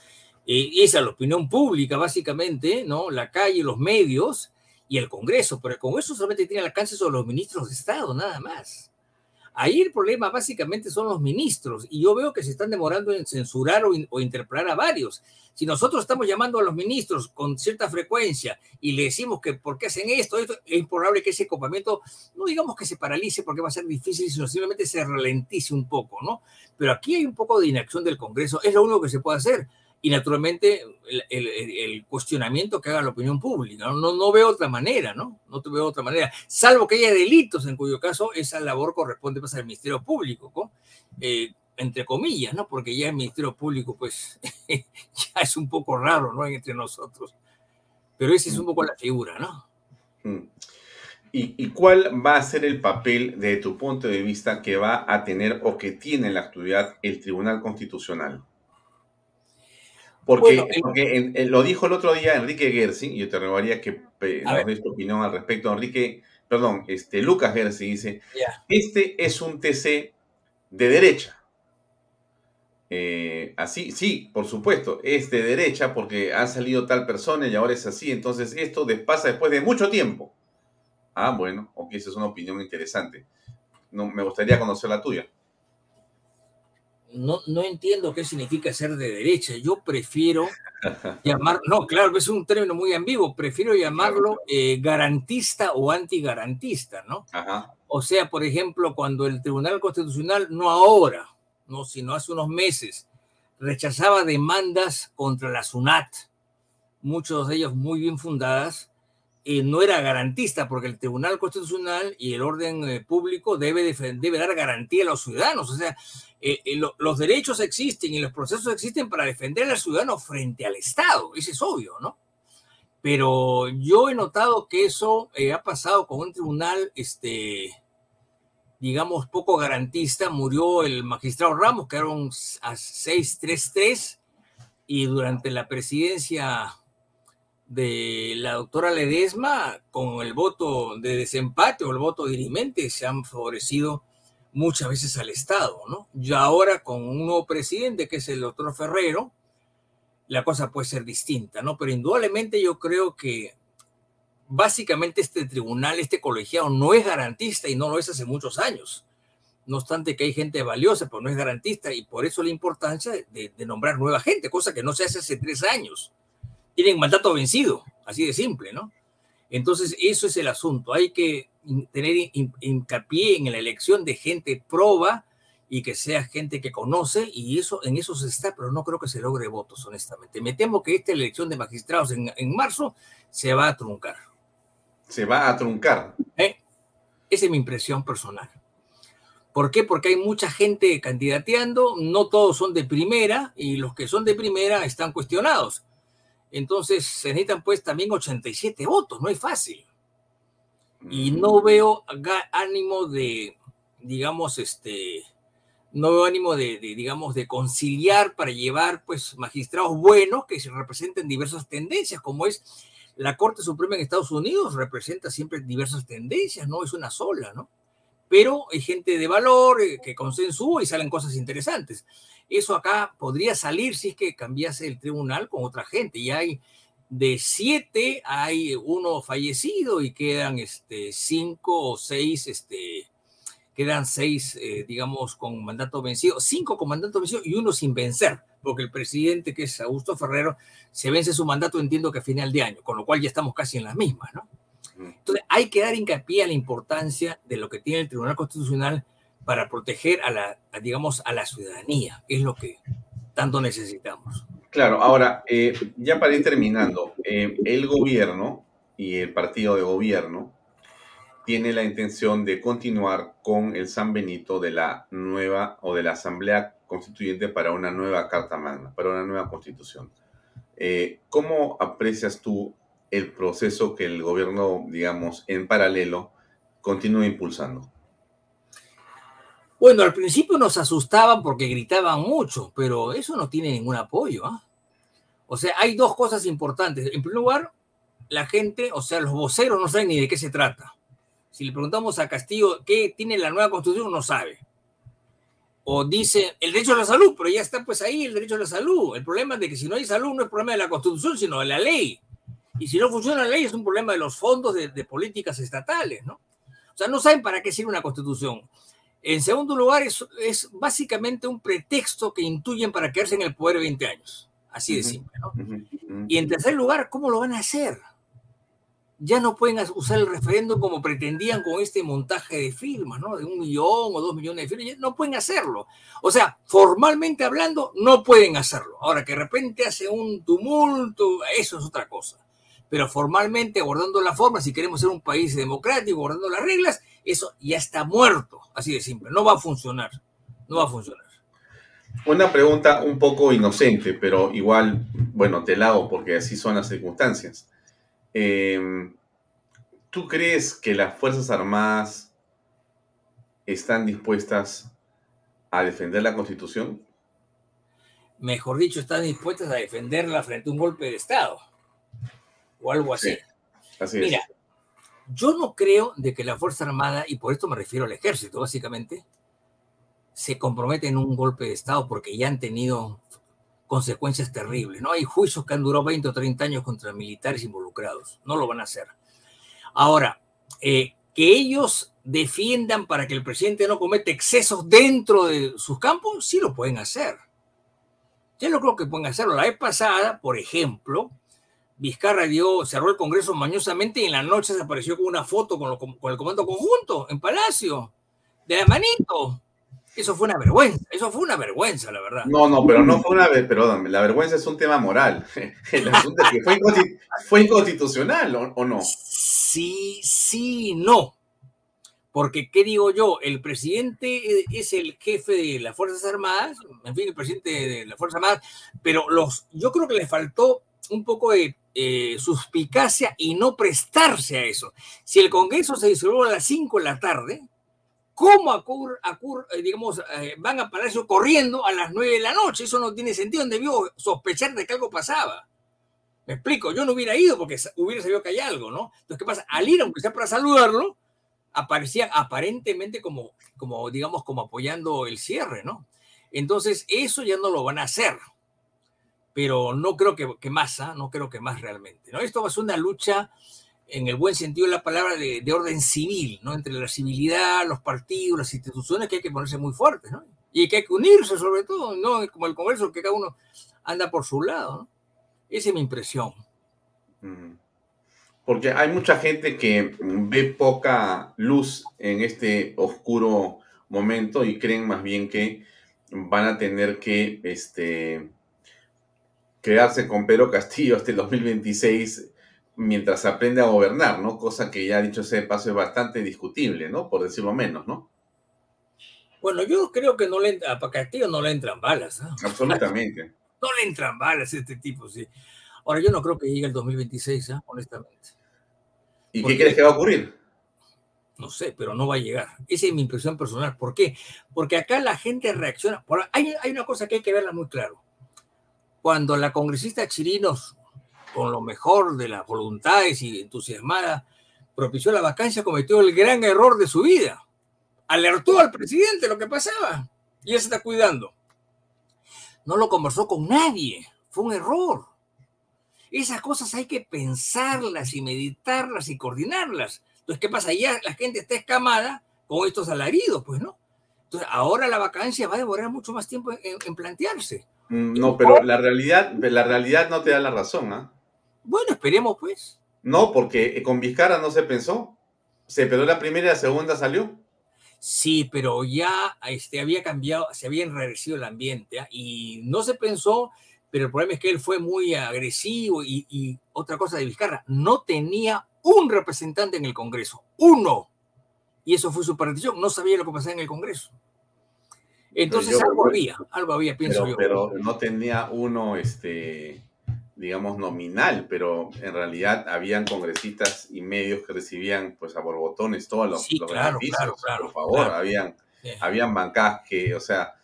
eh, es a la opinión pública, básicamente, ¿no? La calle, los medios y el Congreso, pero el Congreso solamente tiene alcance sobre los ministros de Estado, nada más. Ahí el problema básicamente son los ministros y yo veo que se están demorando en censurar o, interpelar a varios. Si nosotros estamos llamando a los ministros con cierta frecuencia y le decimos que por qué hacen esto, esto es improbable que ese copamiento, no digamos que se paralice porque va a ser difícil, sino simplemente se ralentice un poco, ¿no? Pero aquí hay un poco de inacción del Congreso, es lo único que se puede hacer y naturalmente el, cuestionamiento que haga la opinión pública. ¿no? No, veo otra manera, ¿no? No te veo otra manera, salvo que haya delitos, en cuyo caso esa labor corresponde pues, al Ministerio Público, ¿no? Eh, entre comillas, ¿no? Porque ya el Ministerio Público, pues, ya es un poco raro, ¿no? Entre nosotros. Pero esa es un poco la figura, ¿no? Mm. ¿Y, ¿Y, cuál va a ser el papel, de tu punto de vista, que va a tener o que tiene en la actualidad el Tribunal Constitucional? Porque, lo dijo el otro día Enrique Gersi, y yo te rogaría que nos des tu opinión al respecto. Enrique, perdón, este, Lucas Gersi dice, este es un TC de derecha. Eh, así, sí, por supuesto, es de derecha porque ha salido tal persona y ahora es así. Entonces, esto pasa después de mucho tiempo. Ah, bueno, ok, esa es una opinión interesante. No, me gustaría conocer la tuya no, no entiendo qué significa ser de derecha. Yo prefiero llamar, no, claro, es un término muy ambiguo, prefiero llamarlo eh, garantista o antigarantista, ¿no? O sea, por ejemplo, cuando el Tribunal Constitucional, no ahora, no, sino hace unos meses, rechazaba demandas contra la SUNAT, muchos de ellos muy bien fundadas, eh, no era garantista, porque el Tribunal Constitucional y el orden eh, público debe, debe dar garantía a los ciudadanos. O sea, eh, los derechos existen y los procesos existen para defender al ciudadano frente al Estado. Eso es obvio, ¿no? Pero yo he notado que eso ha pasado con un tribunal, este, digamos, poco garantista. Murió el magistrado Ramos, que era un 633, y durante la presidencia de la doctora Ledesma con el voto de desempate o el voto dirimente se han favorecido muchas veces al Estado, ¿no? Y ahora con un nuevo presidente que es el doctor Ferrero, la cosa puede ser distinta, ¿no? Pero indudablemente yo creo que básicamente este tribunal, este colegiado no es garantista y no lo es hace muchos años. No obstante que hay gente valiosa, pero no es garantista y por eso la importancia de, de nombrar nueva gente, cosa que no se hace hace tres años tienen mandato vencido, así de simple, ¿no? Entonces, eso es el asunto. Hay que tener hincapié en la elección de gente proba y que sea gente que conoce, y eso en eso se está, pero no creo que se logre votos, honestamente. Me temo que esta elección de magistrados en, marzo se va a truncar. Se va a truncar. ¿Eh? Esa es mi impresión personal. ¿Por qué? Porque hay mucha gente candidateando, no todos son de primera, y los que son de primera están cuestionados. Entonces se necesitan pues también 87 votos, no es fácil. Y no veo ánimo de, digamos, este, no veo ánimo de, digamos, de conciliar para llevar pues magistrados buenos que se representen diversas tendencias, como es la Corte Suprema en Estados Unidos, representa siempre diversas tendencias, no es una sola, ¿no? pero hay gente de valor eh, que consensúa y salen cosas interesantes. Eso acá podría salir si es que cambiase el tribunal con otra gente. Y hay de siete, hay uno fallecido y quedan este, cinco o seis, este, quedan seis, eh, digamos, con mandato vencido, cinco con mandato vencido y uno sin vencer, porque el presidente, que es Augusto Ferrero, se vence su mandato, entiendo que a final de año, con lo cual ya estamos casi en las mismas, ¿no? Entonces, hay que dar hincapié a la importancia de lo que tiene el Tribunal Constitucional para proteger a la, digamos, a la ciudadanía, es lo que tanto necesitamos. Claro, ahora, eh, ya para ir terminando, eh, el gobierno y el partido de gobierno tiene la intención de continuar con el San Benito de la nueva o de la Asamblea Constituyente para una nueva Carta Magna, para una nueva Constitución. Eh, ¿Cómo aprecias tú el proceso que el gobierno, digamos, en paralelo, continúa impulsando? Bueno, al principio nos asustaban porque gritaban mucho, pero eso no tiene ningún apoyo. ¿ah? O sea, hay dos cosas importantes. En primer lugar, la gente, o sea, los voceros no saben ni de qué se trata. Si le preguntamos a Castillo qué tiene la nueva constitución, no sabe. O dice el derecho a la salud, pero ya está pues ahí el derecho a la salud. El problema es de que si no hay salud no es problema de la constitución, sino de la ley. Y si no funciona la ley es un problema de los fondos de, de políticas estatales, ¿no? O sea, no saben para qué sirve una constitución. En segundo lugar, es, es básicamente un pretexto que intuyen para quedarse en el poder 20 años. Así de simple, ¿no? Y en tercer lugar, ¿cómo lo van a hacer? Ya no pueden usar el referéndum como pretendían con este montaje de firmas, ¿no? De un millón o dos millones de firmas. No pueden hacerlo. O sea, formalmente hablando, no pueden hacerlo. Ahora, que de repente hace un tumulto, eso es otra cosa pero formalmente, abordando la forma, si queremos ser un país democrático, abordando las reglas, eso ya está muerto, así de simple, no va a funcionar, no va a funcionar. Una pregunta un poco inocente, pero igual, bueno, te la hago porque así son las circunstancias. Em, ¿Tú crees que las Fuerzas Armadas están dispuestas a defender la Constitución? Mejor dicho, están dispuestas a defenderla frente a un golpe de Estado o algo así. Mira, yo no creo de que la Fuerza Armada, y por esto me refiero al ejército básicamente, se compromete en un golpe de Estado porque ya han tenido consecuencias terribles. No hay juicios que han durado 20 o 30 años contra militares involucrados. No lo van a hacer. Ahora, eh, que ellos defiendan para que el presidente no cometa excesos dentro de sus campos, sí lo pueden hacer. Yo no creo que pueden hacerlo. La vez pasada, por ejemplo, Vizcarra dio, cerró el Congreso mañosamente y en la noche se apareció con una foto con, con el comando conjunto en Palacio, de la manito. Eso fue una vergüenza, eso fue una vergüenza, la verdad. No, no, pero no fue una vergüenza, perdón, la vergüenza es un tema moral. El asunto es que fue, fue inconstitucional, ¿o, ¿o, no? Sí, sí, no. Porque, ¿qué digo yo? El presidente es el jefe de las Fuerzas Armadas, en fin, el presidente de las Fuerzas Armadas, pero los, yo creo que le faltó un poco de eh, suspicacia y no prestarse a eso. Si el Congreso se disolvió a las 5 de la tarde, ¿cómo acur, acur, eh, digamos, eh, van a Palacio corriendo a las 9 de la noche? Eso no tiene sentido, debió sospechar de que algo pasaba. Me explico, yo no hubiera ido porque hubiera sabido que hay algo, ¿no? Entonces, ¿qué pasa? Al ir, aunque sea para saludarlo, aparecían aparentemente como, como, digamos, como apoyando el cierre, ¿no? Entonces, eso ya no lo van a hacer pero no creo que, que más, ¿ah? no creo que más realmente. ¿no? Esto va a ser una lucha en el buen sentido de la palabra de, de, orden civil, ¿no? entre la civilidad, los partidos, las instituciones, que hay que ponerse muy fuertes, ¿no? y que hay que unirse sobre todo, no como el Congreso, que cada uno anda por su lado. ¿no? Esa es mi impresión. Porque hay mucha gente que ve poca luz en este oscuro momento y creen más bien que van a tener que este, quedarse con Pedro Castillo hasta el 2026 mientras aprende a gobernar, ¿no? Cosa que ya dicho ese paso es bastante discutible, ¿no? Por decirlo menos, ¿no? Bueno, yo creo que no le a Castillo no le entran balas. ¿eh? Absolutamente. no le entran balas a este tipo, sí. Ahora, yo no creo que llegue el 2026, ¿eh? honestamente. ¿Y qué crees que va a ocurrir? No sé, pero no va a llegar. Esa es mi impresión personal. ¿Por qué? Porque acá la gente reacciona. Hay, hay una cosa que hay que verla muy claro cuando la congresista Chirinos, con lo mejor de las voluntades y entusiasmada, propició la vacancia, cometió el gran error de su vida. alertó al presidente lo que pasaba y él se está cuidando. No lo conversó con nadie, fue un error. Esas cosas hay que pensarlas y meditarlas y coordinarlas. Entonces, ¿qué pasa? Ya la gente está escamada con estos alaridos, pues, ¿no? Entonces, ahora la vacancia va a demorar mucho más tiempo en, en plantearse. Mm, No, pero la realidad, la realidad no te da la razón, ¿ah? Bueno, esperemos, pues. No, porque con Vizcarra no se pensó. Se esperó la primera y la segunda salió. Sí, pero ya este, había cambiado, se había enrarecido el ambiente ¿ah? y no se pensó, pero el problema es que él fue muy agresivo y, y otra cosa de Vizcarra, no tenía un representante en el Congreso, uno. Y eso fue su partición, no sabía lo que pasaba en el Congreso. Entonces yo- algo había, algo había, pienso pero, yo. pero no tenía uno, este, digamos, nominal, pero en realidad habían congresistas y medios que recibían, pues, a borbotones todos los, Sí, los claro, beneficios, claro, claro, por favor, habían, Sí. habían bancadas que, o sea,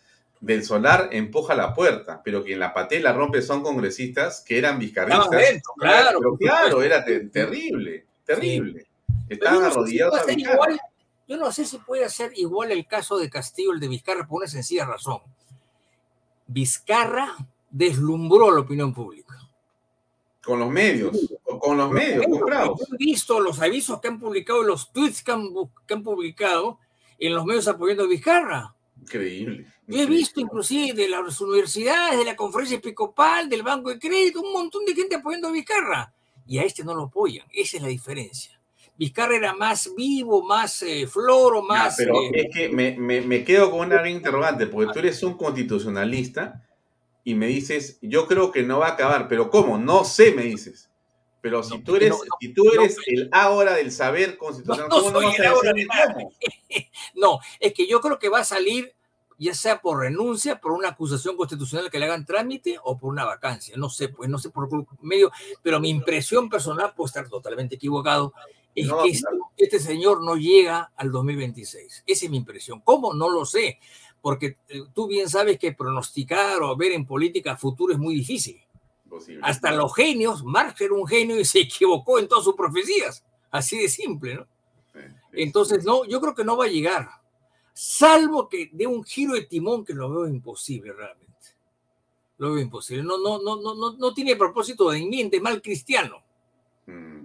del solar empuja la puerta, pero quien la patea y la rompe son congresistas que eran vizcarristas. Dentro, claro, Pero claro, era te- terrible, terrible. Estaban arrodillados a igual- yo no sé si puede ser igual el caso de Castillo, el de Vizcarra, por una sencilla razón. Vizcarra deslumbró a la opinión pública. Con los medios, con- los medios comprados. He visto los avisos que han publicado los tweets que han, que han publicado en los medios apoyando a Vizcarra. Increíble. Yo he visto inclusive de las universidades, de la conferencia episcopal, del Banco de Crédito, un montón de gente apoyando a Vizcarra. Y a este no lo apoyan. Esa es la diferencia. Vizcarra era más vivo, más eh, floro, Ya, más... pero eh, es que me, me- me quedo con una gran interrogante, porque tú eres un constitucionalista y me dices, yo creo que no va a acabar, pero ¿cómo? No sé, me dices. Pero si tú eres, no, no, si tú eres el ahora del saber constitucional, No, no ¿cómo no soy el ahora decir de nada. cómo? No, es que yo creo que va a salir ya sea por renuncia, por una acusación constitucional que le hagan trámite o por una vacancia. No sé, pues no sé por qué medio, pero mi impresión personal, puede estar totalmente equivocado, es No, que este, este señor no llega al 2026. Esa es mi impresión. ¿Cómo? No lo sé, porque eh, tú bien sabes que pronosticar o ver en política futuro es muy difícil. Posible. Hasta los genios, Marx era un genio y se equivocó en todas sus profecías. Así de simple, ¿no? Entonces, no, yo creo que no va a llegar. Salvo que dé un giro de timón que lo veo imposible realmente. Lo veo imposible. No, no, no, no, no, no tiene propósito de de mal cristiano. Mm.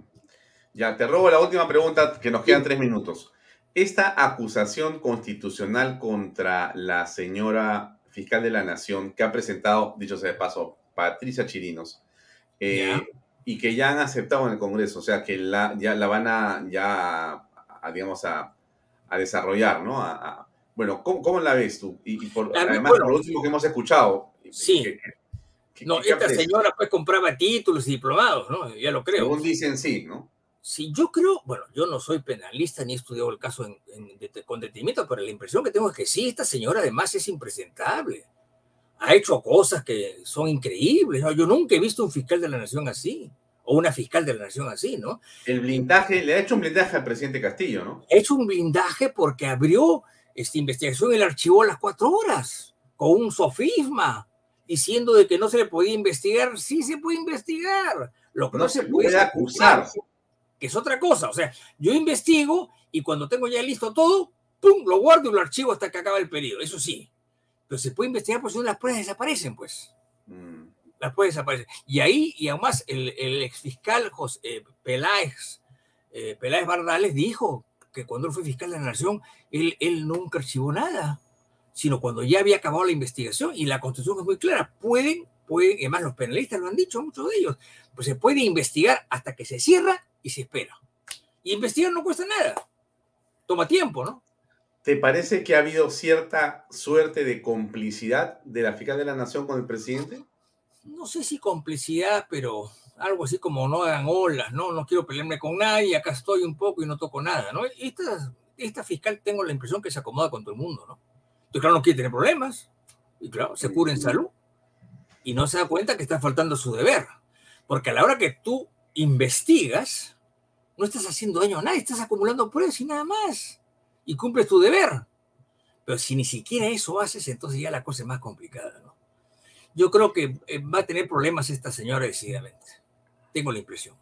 Ya, te robo la última pregunta, que nos quedan tres minutos. Esta acusación constitucional contra la señora fiscal de la Nación que ha presentado, dicho sea de paso, Patricia Chirinos, eh, y que ya han aceptado en el Congreso, o sea, que la, ya la van a, ya, a- a, digamos, a, a desarrollar, ¿no? Bueno, ¿cómo, cómo la ves tú? Y, y por, además, bueno, por lo último que hemos escuchado, Sí. que- que- No, que esta señora pues compraba títulos y diplomados, ¿no? Ya lo creo. según dicen, sí, ¿no? Sí, yo creo, bueno, yo no soy penalista ni he estudiado el caso en, en det- con detenimiento, pero la impresión que tengo es que sí, esta señora además es impresentable. Ha hecho cosas que son increíbles. ¿no? Yo nunca he visto un fiscal de la nación así, o una fiscal de la nación así, ¿no? El blindaje, le ha hecho un blindaje al presidente Castillo, ¿no? Ha hecho un blindaje porque abrió esta investigación y la archivó a las cuatro horas, con un sofisma, diciendo de que no se le podía investigar. Sí se puede investigar. Lo que no, No se se puede acusar, acusar. Que es otra cosa. O sea, yo investigo y cuando tengo ya listo todo, ¡pum! Lo guardo y lo archivo hasta que acaba el periodo. Eso sí. Pero se puede investigar por si no las pruebas desaparecen, pues. Mm. Las pruebas desaparecen. Y ahí, y además, el, el exfiscal José, eh, Peláez, eh, Peláez Bardales dijo que cuando él fue fiscal de la Nación, él, él nunca archivó nada, sino cuando ya había acabado la investigación y la constitución es muy clara. Pueden, pueden, además los penalistas lo han dicho, muchos de ellos, pues se puede investigar hasta que se cierra y se espera. Y investigar no cuesta nada. Toma tiempo, ¿no? ¿Te parece que ha habido cierta suerte de complicidad de la fiscal de la Nación con el presidente? no sé si complicidad, pero algo así como no hagan olas, ¿no? No quiero pelearme con nadie, acá estoy un poco y no toco nada, ¿no? Esta, esta fiscal tengo la impresión que se acomoda con todo el mundo, ¿no? Entonces, claro, no quiere tener problemas, y claro, se cura en salud, y no se da cuenta que está faltando su deber, porque a la hora que tú investigas, no estás haciendo daño a nadie, estás acumulando pruebas y nada más, y cumples tu deber. Pero si ni siquiera eso haces, entonces ya la cosa es más complicada, ¿no? Yo creo que eh, va a tener problemas esta señora decididamente. Tengo la impresión.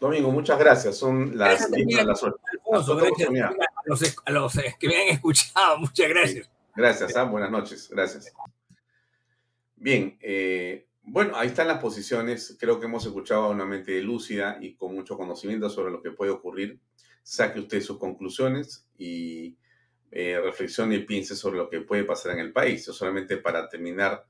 Domingo, muchas gracias. Son las Gracias 10 de también, la suerte. Alfonso, oportunidad. a los, que me han escuchado. Muchas gracias. Gracias, Sam. Buenas noches. Gracias. Bien, eh, bueno, ahí están las posiciones. Creo que hemos escuchado a una mente lúcida y con mucho conocimiento sobre lo que puede ocurrir. Saque usted sus conclusiones y eh, reflexione y piense sobre lo que puede pasar en el país. Yo solamente para terminar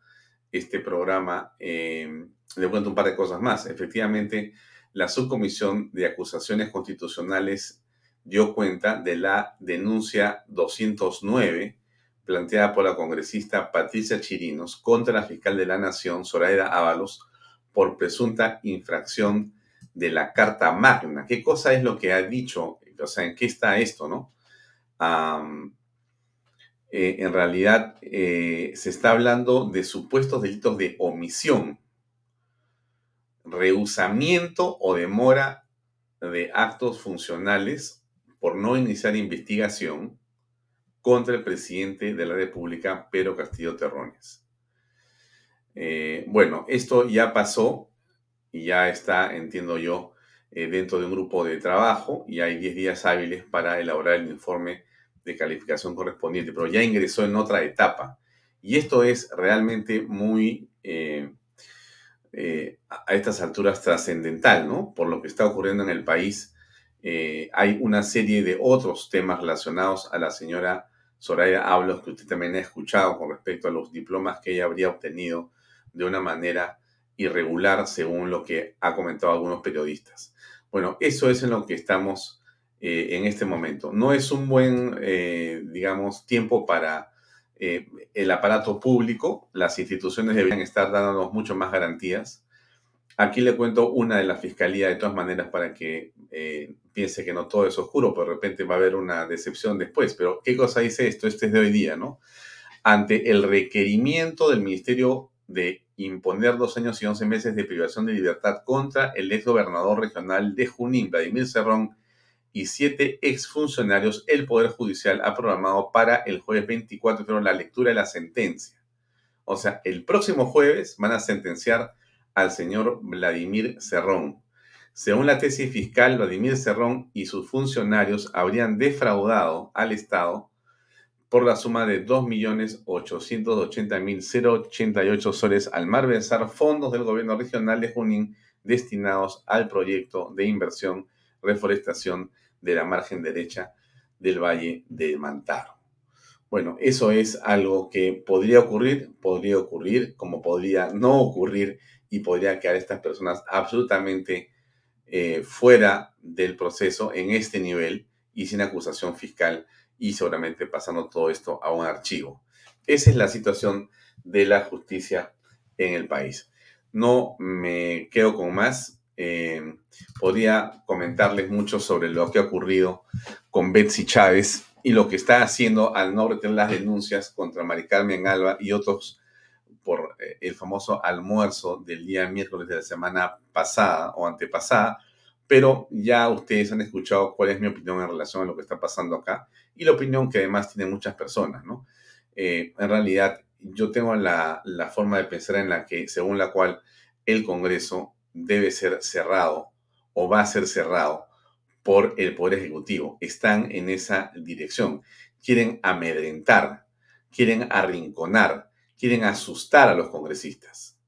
este programa, eh, le cuento un par de cosas más. Efectivamente, la subcomisión de acusaciones constitucionales dio cuenta de la denuncia 209 planteada por la congresista Patricia Chirinos contra la fiscal de la Nación, Zoraida Ábalos, por presunta infracción de la Carta Magna. ¿Qué cosa es lo que ha dicho? O sea, ¿en qué está esto, no? Eh, en realidad eh, se está hablando de supuestos delitos de omisión, rehusamiento o demora de actos funcionales por no iniciar investigación contra el presidente de la República, Pedro Castillo Terrones. Eh, bueno, esto ya pasó y ya está, entiendo yo, eh, dentro de un grupo de trabajo y hay 10 días hábiles para elaborar el informe de calificación correspondiente, pero ya ingresó en otra etapa. Y esto es realmente muy, eh, a estas alturas, trascendental, ¿no? Por lo que está ocurriendo en el país. hay una serie de otros temas relacionados a la señora Soraya Hablos, que usted también ha escuchado con respecto a los diplomas que ella habría obtenido de una manera irregular, según lo que ha comentado algunos periodistas. Bueno, eso es en lo que estamos eh, en este momento. No es un buen, eh, digamos, tiempo para eh, el aparato público. Las instituciones deberían estar dándonos mucho más garantías. Aquí le cuento una de la fiscalía de todas maneras para que eh, piense que no todo es oscuro, pero de repente va a haber una decepción después. Pero, ¿qué cosa dice esto? Este es de hoy día, ¿no? Ante el requerimiento del Ministerio de imponer dos años y once meses de privación de libertad contra el ex gobernador regional de Junín, Vladimir Cerrón, y siete exfuncionarios, el Poder Judicial ha programado para el jueves 24 de la lectura de la sentencia. O sea, el próximo jueves van a sentenciar al señor Vladimir Cerrón. Según la tesis fiscal, Vladimir Cerrón y sus funcionarios habrían defraudado al Estado por la suma de 2.880.088 soles al malversar fondos del gobierno regional de Junín destinados al proyecto de inversión reforestación de la margen derecha del Valle de Mantaro. Bueno, eso es algo que podría ocurrir, podría ocurrir, como podría no ocurrir y podría quedar estas personas absolutamente eh, fuera del proceso en este nivel y sin acusación fiscal y seguramente pasando todo esto a un archivo. Esa es la situación de la justicia en el país. No me quedo con más. Eh, podría comentarles mucho sobre lo que ha ocurrido con Betsy Chávez y lo que está haciendo al no retener las denuncias contra Mari Carmen Alba y otros por eh, el famoso almuerzo del día miércoles de la semana pasada o antepasada, pero ya ustedes han escuchado cuál es mi opinión en relación a lo que está pasando acá y la opinión que además tienen muchas personas, ¿no? Eh, en realidad, yo tengo la, la forma de pensar en la que, según la cual el Congreso debe ser cerrado o va a ser cerrado por el Poder Ejecutivo. Están en esa dirección. Quieren amedrentar, quieren arrinconar, quieren asustar a los congresistas.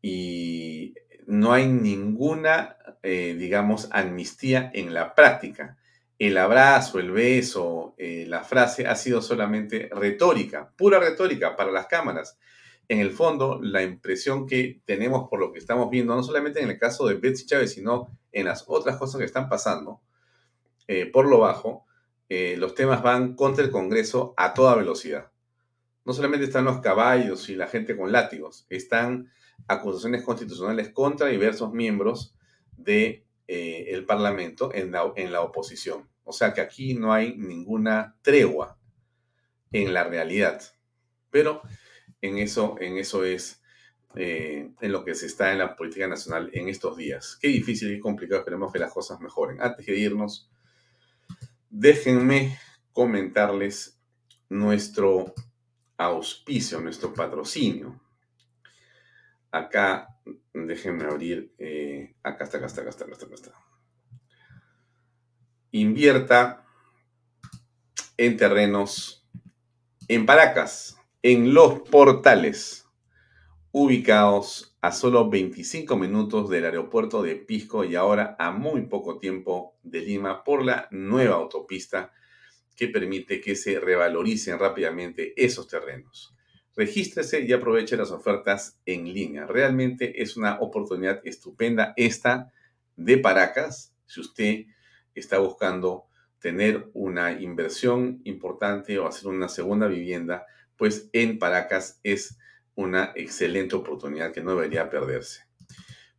Y no hay ninguna, eh, digamos, amnistía en la práctica. El abrazo, el beso, eh, la frase ha sido solamente retórica, pura retórica para las cámaras. En el fondo, la impresión que tenemos por lo que estamos viendo, no solamente en el caso de Betsy Chávez, sino en las otras cosas que están pasando, eh, por lo bajo, los temas van contra el Congreso a toda velocidad no solamente están los caballos y la gente con látigos, están acusaciones constitucionales contra diversos miembros del de, eh, Parlamento en la, en la oposición. O sea que aquí no hay ninguna tregua en la realidad. Pero en eso, en eso es eh, en lo que se está en la política nacional en estos días. Qué difícil y complicado, esperemos que las cosas mejoren. Antes de irnos, déjenme comentarles nuestro auspicio, nuestro patrocinio. Acá, déjenme abrir, eh, acá está, acá está, acá está, acá está, acá está. Invierta en terrenos en Paracas, en los portales, ubicados a solo 25 minutos del aeropuerto de Pisco y ahora a muy poco tiempo de Lima por la nueva autopista que permite que se revaloricen rápidamente esos terrenos. Regístrese y aproveche las ofertas en línea. Realmente es una oportunidad estupenda esta de Paracas si usted está buscando tener una inversión importante o hacer una segunda vivienda, pues en Paracas es una excelente oportunidad que no debería perderse.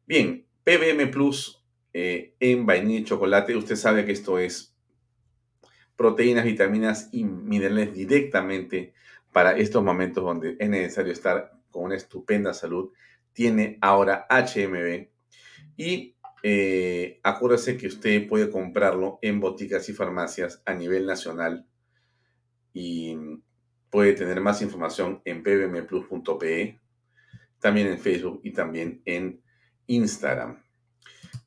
Bien, PBM Plus eh, en vainilla y chocolate, usted sabe que esto es proteínas, vitaminas y minerales directamente para estos momentos donde es necesario estar con una estupenda salud. Tiene ahora HMB y eh, acuérdese que usted puede comprarlo en boticas y farmacias a nivel nacional y puede tener más información en pbmplus.pe, también en Facebook y también en Instagram.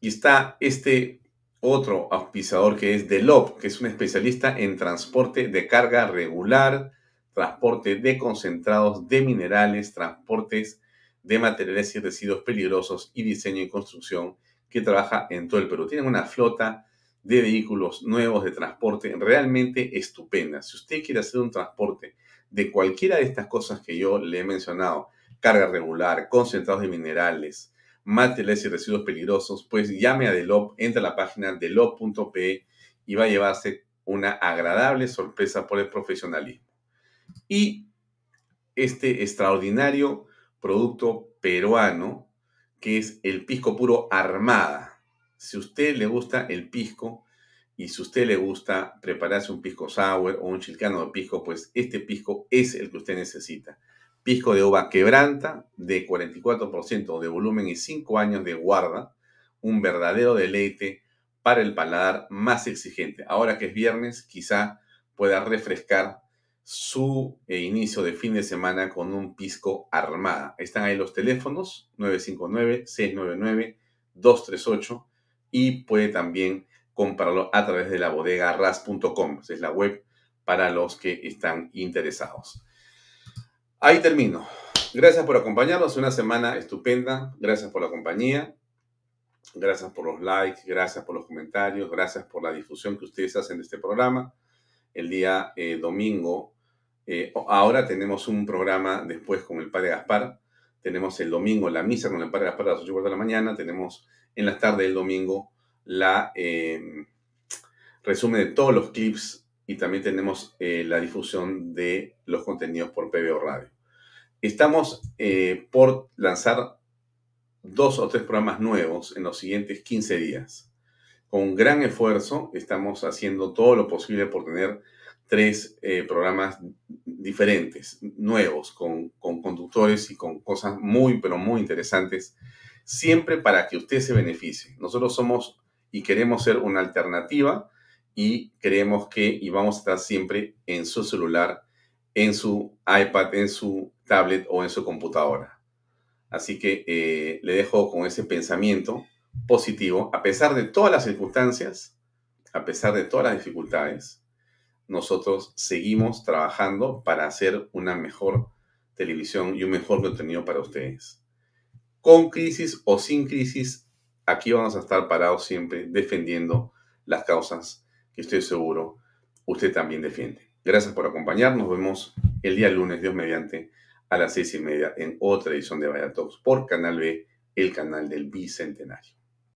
Y está este otro auspiciador que es Delop, que es un especialista en transporte de carga regular, transporte de concentrados de minerales, transportes de materiales y residuos peligrosos y diseño y construcción que trabaja en todo el Perú. Tienen una flota de vehículos nuevos de transporte realmente estupenda. Si usted quiere hacer un transporte de cualquiera de estas cosas que yo le he mencionado, carga regular, concentrados de minerales, materiales y residuos peligrosos, pues llame a Delop, entra a la página delop.pe y va a llevarse una agradable sorpresa por el profesionalismo. Y este extraordinario producto peruano que es el pisco puro armada. Si a usted le gusta el pisco y si a usted le gusta prepararse un pisco sour o un chilcano de pisco, pues este pisco es el que usted necesita. Pisco de uva quebranta de 44% de volumen y 5 años de guarda. Un verdadero deleite para el paladar más exigente. Ahora que es viernes, quizá pueda refrescar su eh, inicio de fin de semana con un pisco armada. Están ahí los teléfonos 959-699-238 y puede también comprarlo a través de la bodega ras.com. Es la web para los que están interesados. Ahí termino. Gracias por acompañarnos. Una semana estupenda. Gracias por la compañía. Gracias por los likes. Gracias por los comentarios. Gracias por la difusión que ustedes hacen de este programa. El día eh, domingo eh, ahora tenemos un programa después con el Padre Gaspar. Tenemos el domingo la misa con el Padre Gaspar a las 8 de la mañana. Tenemos en la tarde del domingo la eh, resumen de todos los clips y también tenemos la difusión de los contenidos por PBO Radio. Estamos por lanzar dos o tres programas nuevos en los siguientes 15 días. Con gran esfuerzo estamos haciendo todo lo posible por tener tres eh, programas diferentes, nuevos, con, conductores y con cosas muy, pero muy interesantes, siempre para que usted se beneficie. Nosotros somos y queremos ser una alternativa y creemos que y vamos a estar siempre en su celular, en su iPad, en su tablet o en su computadora. Así que eh, le dejo con ese pensamiento positivo, a pesar de todas las circunstancias, a pesar de todas las dificultades, nosotros seguimos trabajando para hacer una mejor televisión y un mejor contenido para ustedes. Con crisis o sin crisis, aquí vamos a estar parados siempre defendiendo las causas que estoy seguro usted también defiende. Gracias por acompañarnos. Nos vemos el día lunes, Dios mediante, a las seis y media en otra edición de Vaya Talks por Canal B, el canal del Bicentenario.